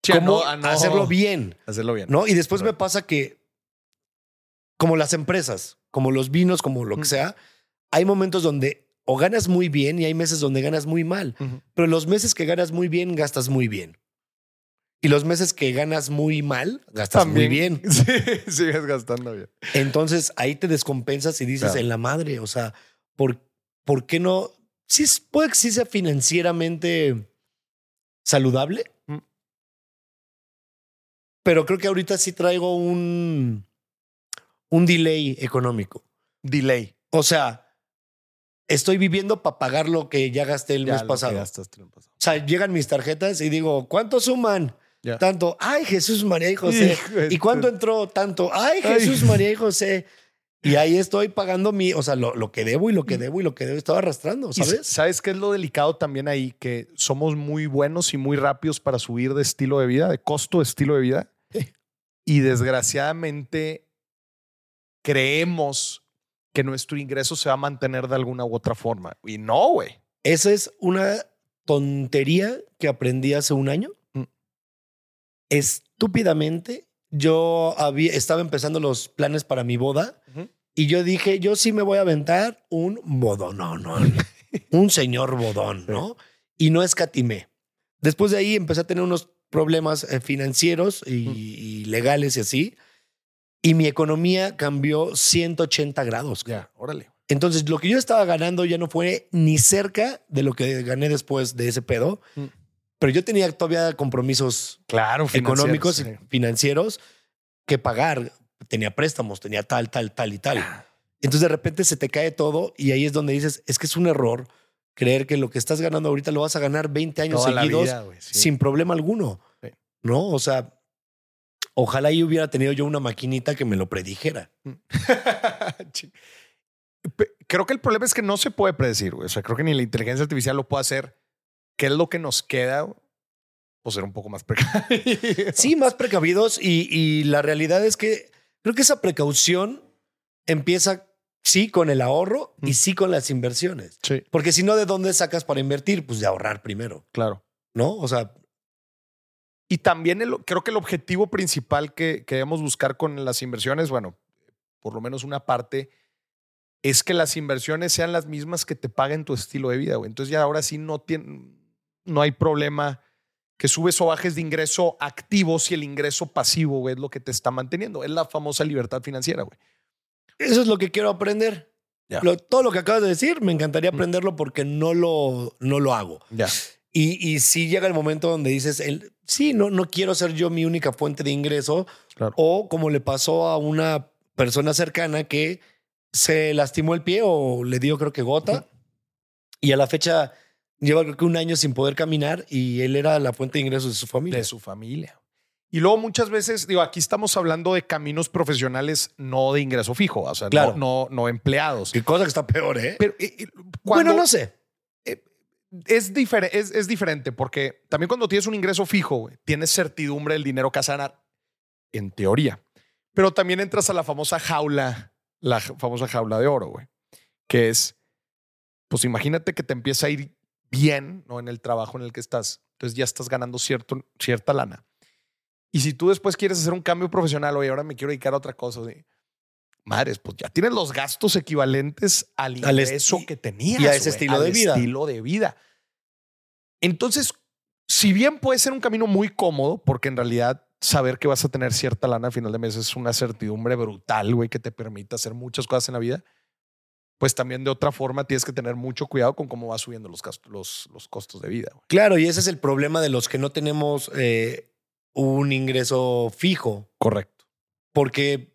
Sí, a cómo no- a no- hacerlo bien, Hacerlo bien. ¿no? Y después me pasa que, como las empresas, como los vinos, como lo que sea, hay momentos donde o ganas muy bien y hay meses donde ganas muy mal. Pero los meses que ganas muy bien, gastas muy bien. Y los meses que ganas muy mal, gastas muy bien. Sí, sigues gastando bien. Entonces ahí te descompensas y dices Claro. en la madre, o sea, ¿por, ¿por qué no? Sí, puede que sí sea financieramente saludable. Pero creo que ahorita sí traigo un, un delay económico. Delay. O sea, estoy viviendo para pagar lo que ya gasté el Ya mes pasado. gastaste el mes pasado. O sea, llegan mis tarjetas y digo, ¿cuánto suman? Ya. Tanto, ay Jesús María y José. ¿Y cuánto entró? Tanto, ay Ay. Jesús María y José. Y ahí estoy pagando mi, o sea, lo, lo que debo y lo que debo y lo que debo. Estaba arrastrando, ¿sabes? ¿Sabes qué es lo delicado también ahí? Que somos muy buenos y muy rápidos para subir de estilo de vida, de costo de estilo de vida. Y desgraciadamente creemos que nuestro ingreso se va a mantener de alguna u otra forma. Y no, güey. Esa es una tontería que aprendí hace un año. Mm. Estúpidamente, yo había, estaba empezando los planes para mi boda y yo dije, yo sí me voy a aventar un bodón, no, no, un señor bodón, ¿no? Y no escatimé. Después de ahí empecé a tener unos problemas eh, financieros y, y legales y así. Y mi economía cambió 180 grados. Ya, órale. Entonces, lo que yo estaba ganando ya no fue ni cerca de lo que gané después de ese pedo. Mm. Pero yo tenía todavía compromisos Claro, económicos y financieros, sí. financieros que pagar. Tenía préstamos, tenía tal, tal, tal y tal. Entonces, de repente se te cae todo y ahí es donde dices, es que es un error creer que lo que estás ganando ahorita lo vas a ganar 20 años Toda seguidos vida, güey, sí. sin problema alguno. Sí. ¿No? O sea, ojalá yo hubiera tenido yo una maquinita que me lo predijera. Pe- creo que el problema es que no se puede predecir, güey. O sea, creo que ni la inteligencia artificial lo puede hacer. ¿Qué es lo que nos queda? Pues ser un poco más precavidos. Sí, más precavidos y, y la realidad es que creo que esa precaución empieza sí con el ahorro y sí con las inversiones. Sí, Porque si no, ¿de dónde sacas para invertir? Pues de ahorrar primero, claro. ¿no? O sea, Y también el- creo que el objetivo principal que, que debemos buscar con las inversiones, bueno, por lo menos una parte, es que las inversiones sean las mismas que te paguen tu estilo de vida. güey. Entonces ya ahora sí no, tiene, no hay problema que subes o bajes de ingreso activo si el ingreso pasivo güey, es lo que te está manteniendo. Es la famosa libertad financiera, güey. Eso es lo que quiero aprender. Lo- todo lo que acabas de decir, me encantaría aprenderlo porque no lo, no lo hago. Y, y sí llega el momento donde dices, el, sí, no, no quiero ser yo mi única fuente de ingreso. Claro. O como le pasó a una persona cercana que se lastimó el pie o le dio creo que gota. Y a la fecha lleva creo que un año sin poder caminar y él era la fuente de ingresos de su familia. de su familia. Y luego muchas veces, digo, aquí estamos hablando de caminos profesionales no de ingreso fijo, o sea, no- Claro. no, no, empleados. Qué cosa que está peor, ¿eh? Pero eh, eh, bueno, no sé. es, difere- es, es diferente porque también cuando tienes un ingreso fijo, tienes certidumbre del dinero que vas a ganar, en teoría. Pero también entras a la famosa jaula, la famosa jaula de oro, güey, que es, pues imagínate que te empieza a ir bien ¿no? en el trabajo en el que estás. Entonces ya estás ganando cierto, cierta lana. Y si tú después quieres hacer un cambio profesional, oye, ahora me quiero dedicar a otra cosa, de madres, pues ya tienes los gastos equivalentes al ingreso que tenías. y a ese estilo al de vida. estilo de vida. Entonces, si bien puede ser un camino muy cómodo, porque en realidad saber que vas a tener cierta lana a final de mes es una certidumbre brutal, güey, que te permite hacer muchas cosas en la vida, pues también de otra forma tienes que tener mucho cuidado con cómo va subiendo los, gastos, los, los costos de vida. Claro, y ese es el problema de los que no tenemos eh, un ingreso fijo. Correcto. Porque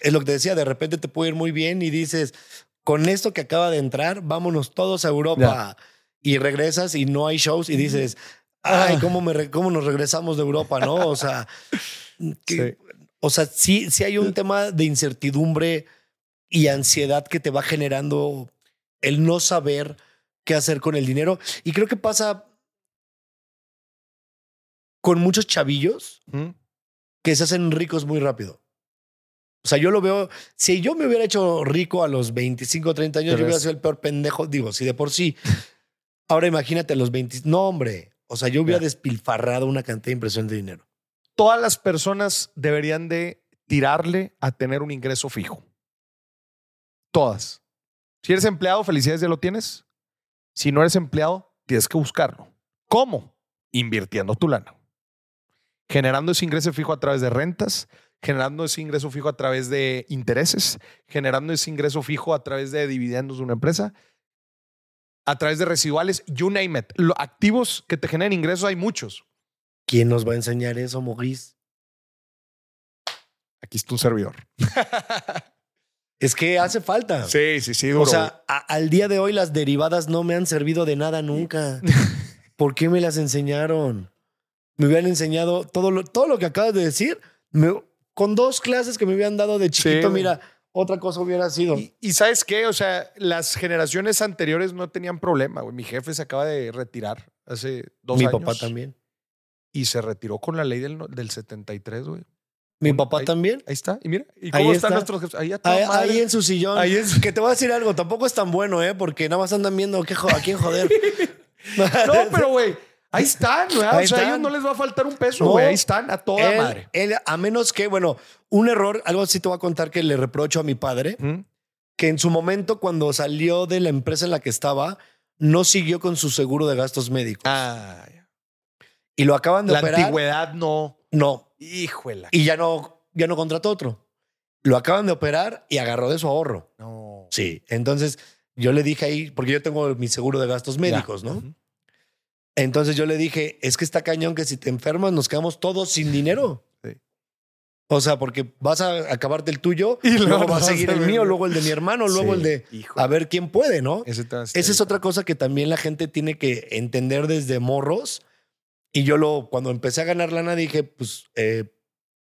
es lo que te decía, de repente te puede ir muy bien y dices, con esto que acaba de entrar, vámonos todos a Europa. Y regresas y no hay shows y dices, ay, Ah. ¿cómo, me cómo nos regresamos de Europa? ¿No? O sea, que- o sea sí, sí hay un tema de incertidumbre y ansiedad que te va generando el no saber qué hacer con el dinero. Y creo que pasa con muchos chavillos ¿Mm? que se hacen ricos muy rápido. O sea, yo lo veo, si yo me hubiera hecho rico a los 25, 30 años, yo hubiera sido el peor pendejo, digo, si de por sí. Ahora imagínate a los 20, no hombre, o sea, yo hubiera despilfarrado una cantidad impresionante de dinero. Todas las personas deberían de tirarle a tener un ingreso fijo. Todas. Si eres empleado, felicidades, ya lo tienes. Si no eres empleado, tienes que buscarlo. ¿Cómo? Invirtiendo tu lana. Generando ese ingreso fijo a través de rentas, generando ese ingreso fijo a través de intereses, generando ese ingreso fijo a través de dividendos de una empresa, a través de residuales, you name it. Lo- activos que te generen ingresos hay muchos. ¿Quién nos va a enseñar eso, Maurice? Aquí está un servidor. Es que hace falta. Sí, sí, sí. o sea, a- al día de hoy las derivadas no me han servido de nada nunca. ¿Por qué me las enseñaron? Me hubieran enseñado todo lo, todo lo que acabas de decir. me- con dos clases que me hubieran dado de chiquito, mira, otra cosa hubiera sido. Y, y ¿sabes qué? O sea, las generaciones anteriores no tenían problema, güey. Mi jefe se acaba de retirar hace dos Mi años. papá también. Y se retiró con la ley del, del 73, güey. Mi papá ahí- también. Ahí está. Y mira, ¿y Ahí cómo están está. nuestros jefes? Ahí, Ahí, ahí en su sillón. Ahí Que te voy a decir algo, tampoco es tan bueno, ¿eh? Porque nada más andan viendo a quién joder. No, pero güey, ahí están, güey. Ahí o sea, a ellos no les va a faltar un peso, No. güey. Ahí están, a toda él, madre. él, a menos que, bueno, un error, algo así te voy a contar que le reprocho a mi padre, ¿Mm? que en su momento cuando salió de la empresa en la que estaba, no siguió con su seguro de gastos médicos. Ah, ya. y lo acaban de la operar. antigüedad no. No, Híjole. y ya no, ya no contrató otro. Lo acaban de operar y agarró de su ahorro. No. Sí. Entonces yo le dije ahí, porque yo tengo mi seguro de gastos médicos, Ya. ¿no? Ujú. Entonces yo le dije, es que está cañón que si te enfermas nos quedamos todos sin dinero. Sí. O sea, porque vas a acabarte el tuyo Y luego luego va a vas a seguir el mío, luego el de mi hermano, luego Sí. el de a ver quién puede, ¿no? Ese Esa es otra cosa que también la gente tiene que entender desde morros. Y yo lo, cuando empecé a ganar lana, dije, pues, eh,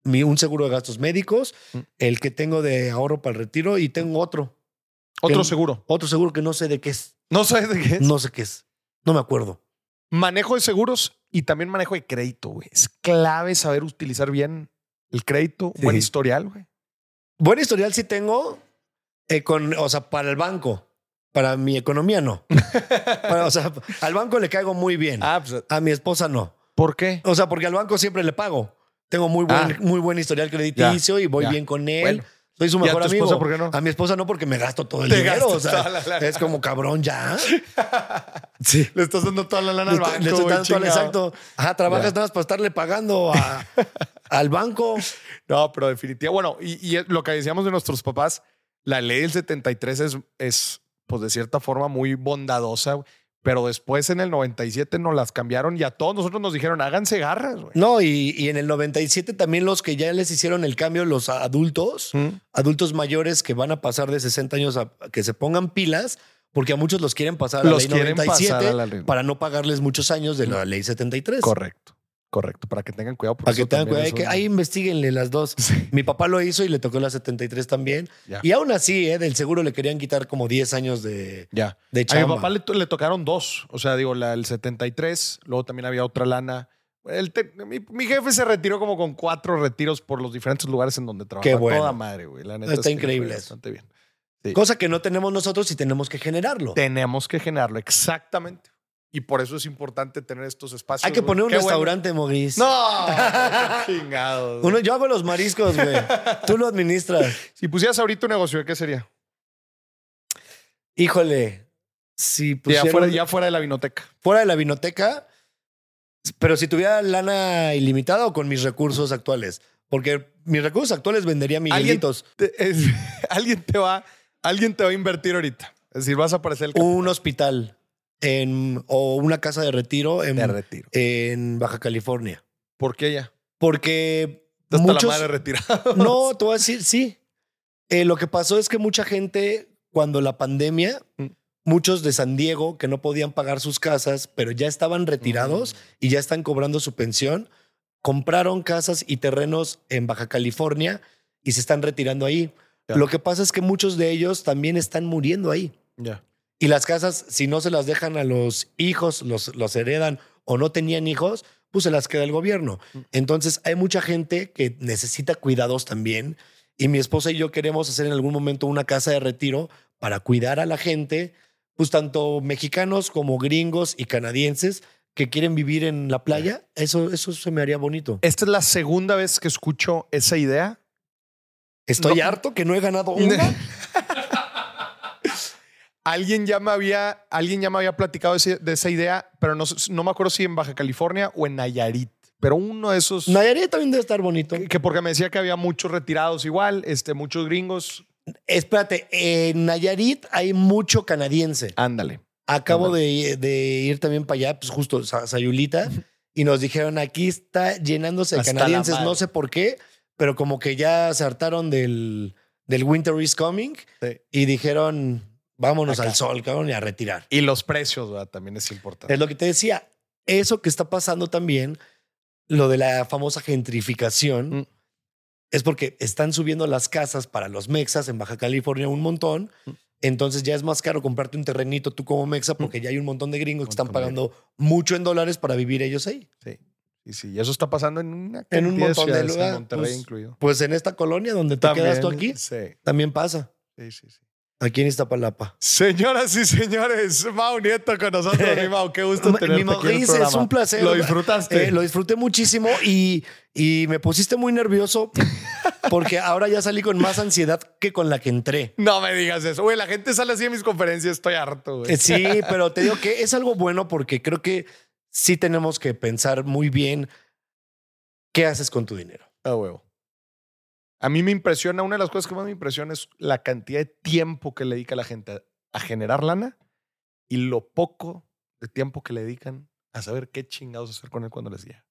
mi, un seguro de gastos médicos, Mm. el que tengo de ahorro para el retiro y tengo otro. Otro que- seguro. Otro seguro que no sé de qué es. No sabes de qué es. No sé qué es. No me acuerdo. Manejo de seguros y también manejo de crédito, güey. Es clave saber utilizar bien el crédito, buen historial, güey. Buen historial sí tengo, eh, con, o sea, para el banco. Para mi economía no. Para- o sea, al banco le caigo muy bien. Ah, pues, A mi esposa no. ¿por qué? O sea, porque al banco siempre le pago. Tengo muy buen, Ah. muy buen historial crediticio y voy ya. bien con él. Bueno. Soy su ¿Y a mejor tu amigo. esposa por qué no? A mi esposa no, porque me gasto todo el Te dinero. O sea, toda la lana. es como cabrón ya. Sí. Le estás dando toda la lana Le al banco, le estoy dando exacto. Ajá, trabajas nada más para estarle pagando a- al banco. No, pero definitivamente. Bueno, y, y lo que decíamos de nuestros papás, la ley del 73 es, es, pues de cierta forma, muy bondadosa. Pero después en el 97 nos las cambiaron y a todos nosotros nos dijeron, háganse garras. No, y, y en el 97 también los que ya les hicieron el cambio, los adultos, Mm. adultos mayores que van a pasar de 60 años a que se pongan pilas, porque a muchos los quieren pasar a la Los ley quieren 97 pasar a la ley. para no pagarles muchos años de la ley 73. Correcto, correcto. Para que tengan cuidado. porque Para que tengan cuidado, que ahí investiguenle las dos. Mi papá lo hizo y le tocó la 73 también. Y aún así, ¿eh? del seguro le querían quitar como 10 años de, Ya. de A mi chamba. papá le, to- le tocaron dos. O sea, digo, la, el 73, luego también había otra lana. El te- mi, mi jefe se retiró como con cuatro retiros por los diferentes lugares en donde trabajaba. Qué bueno. Toda madre, güey. La neta Está es increíble. Bastante bien. Sí. Cosa que no tenemos nosotros y tenemos que generarlo. Tenemos que generarlo, exactamente. Y por eso es importante tener estos espacios. Hay que güey. poner un Qué bueno. restaurante, Maurice. No, chingados. Uno, yo hago los mariscos, güey. Tú lo administras. Si pusieras ahorita un negocio, ¿qué sería? Híjole. Si ya, pusieron- fuera, ya fuera de la vinoteca. fuera de la vinoteca, pero si tuviera lana ilimitada o con mis recursos actuales. Porque mis recursos actuales vendería Miguelitos. Te- es- alguien, te va, alguien te va a invertir ahorita. Es decir, vas a aparecer el Un hospital en, o una casa de retiro en, de retiro. en Baja California. ¿Por qué ya? Porque hasta muchos... la madre retirada. No, te voy a decir, sí. Eh, lo que pasó es que mucha gente, cuando la pandemia, Mm. muchos de San Diego que no podían pagar sus casas, pero ya estaban retirados y ya están cobrando su pensión, compraron casas y terrenos en Baja California y se están retirando ahí. Lo que pasa es que muchos de ellos también están muriendo ahí. Ya. Y las casas, si no se las dejan a los hijos, los, los heredan o no tenían hijos, pues se las queda el gobierno. Entonces hay mucha gente que necesita cuidados también. Y mi esposa y yo queremos hacer en algún momento una casa de retiro para cuidar a la gente, pues tanto mexicanos como gringos y canadienses que quieren vivir en la playa. Eso, eso se me haría bonito. Esta es la segunda vez que escucho esa idea. Estoy No. harto que no he ganado una. Alguien ya me había, alguien ya me había platicado de, ese- de esa idea, pero no, no me acuerdo si en Baja California o en Nayarit. Pero uno de esos. Nayarit también debe estar bonito. que, que porque me decía que había muchos retirados igual, este, muchos gringos. Espérate, en Nayarit hay mucho canadiense. Ándale. Acabo de, de ir también para allá, pues justo Sa- Sayulita, y nos dijeron aquí está llenándose de canadienses, no sé por qué, pero como que ya se hartaron del, del Winter is Coming Sí. y dijeron vámonos Acá. al sol, cabrón, y a retirar. Y los precios, ¿verdad? También es importante. Es lo que te decía, eso que está pasando también, lo de la famosa gentrificación, Mm. es porque están subiendo las casas para los mexas en Baja California un montón. Mm. Entonces ya es más caro comprarte un terrenito tú como mexa porque ya hay un montón de gringos que están de pagando mucho en dólares para vivir ellos ahí. Sí. Sí, sí. Y eso está pasando en una En un montón de en lugares, Monterrey pues, incluido. Pues en esta colonia donde te quedas tú aquí, Sí, también pasa. sí, sí. sí. Aquí en Iztapalapa. Señoras y señores, Mau Nieto con nosotros, mi Mau. Qué gusto tenerte mi aquí en el es un placer. Lo disfrutaste. Eh, lo disfruté muchísimo y, y me pusiste muy nervioso porque ahora ya salí con más ansiedad que con la que entré. No me digas eso. Güey, la gente sale así en mis conferencias. Estoy harto, güey. Eh, Sí, pero te digo que es algo bueno porque creo que sí tenemos que pensar muy bien qué haces con tu dinero. A huevo. A mí me impresiona, una de las cosas que más me impresiona es la cantidad de tiempo que le dedica la gente a generar lana y lo poco de tiempo que le dedican a saber qué chingados hacer con él cuando les llega.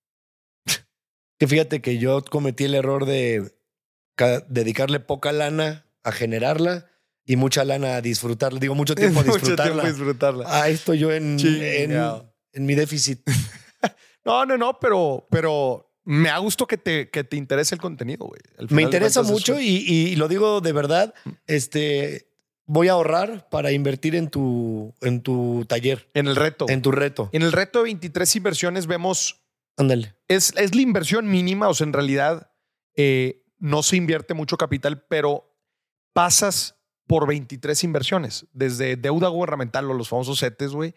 Que fíjate que yo cometí el error de ca- dedicarle poca lana a generarla y mucha lana a disfrutarla. Digo, mucho tiempo a Mucho disfrutarla. tiempo disfrutarla. Ahí estoy yo en, en, en mi déficit. No, no, no, pero, pero me ha gustado que te, que te interese el contenido, güey. Me interesa mucho y, y lo digo de verdad. Este, voy a ahorrar para invertir en tu, en tu taller, En el reto. en tu reto. En el reto de 23 inversiones vemos Ándale. es, es la inversión mínima, o sea, en realidad eh, no se invierte mucho capital, pero pasas por 23 inversiones, desde deuda gubernamental o los famosos CETES, güey,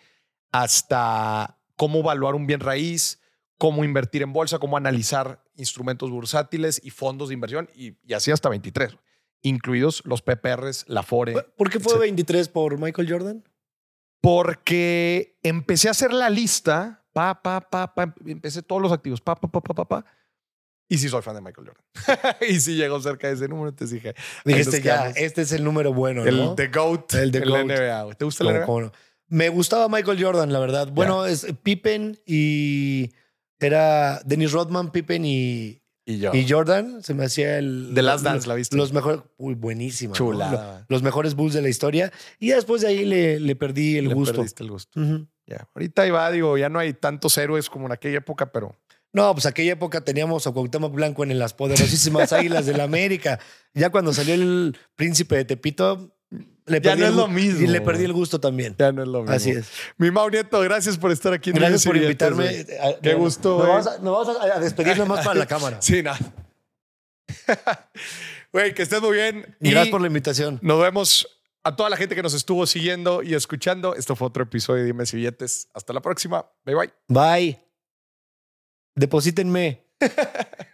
hasta cómo evaluar un bien raíz, cómo invertir en bolsa, cómo analizar instrumentos bursátiles y fondos de inversión, y, y así hasta 23, güey, incluidos los PPRs, la FORE. ¿Por qué fue etcétera. 23 por Michael Jordan? Porque empecé a hacer la lista, pa, pa, pa, pa, empecé todos los activos, pa, pa, pa, pa, pa, pa. Y sí soy fan de Michael Jordan. y sí llegó cerca de ese número, entonces dije. Dijiste ya, este es el número bueno, el ¿no? The GOAT. El The el GOAT. NBA. ¿Te gusta el ¿Cómo- NBA? no? Me gustaba Michael Jordan, la verdad. Bueno, es Pippen y era Dennis Rodman, Pippen y, Y yo. y Jordan. Se me hacía el. The Last los- Dance, ¿la viste? Los mejores. Uy, buenísima. Lo- Los, mejores Bulls de la historia. Y después de ahí le, le perdí el Le gusto. perdiste el gusto. Ujú. Ya. Ahorita ahí va, digo, ya no hay tantos héroes como en aquella época, pero No, pues aquella época teníamos a Cuauhtémoc Blanco en las poderosísimas Águilas de la América. Ya cuando salió el Príncipe de Tepito, le Ya no es lo mismo, Y le perdí el gusto también. ya no es lo mismo. Así es. Mi Mau Nieto, gracias por estar aquí. en Gracias por invitarme. A- Qué gusto, Nos vamos, a, nos vamos a- despedir nomás para la cámara. Sí, nada. Güey, que estés muy bien. Y gracias por la invitación. Nos vemos a toda la gente que nos estuvo siguiendo y escuchando. Esto fue otro episodio de Dimes y Billetes. Hasta la próxima. Bye bye. Bye. Deposítenme.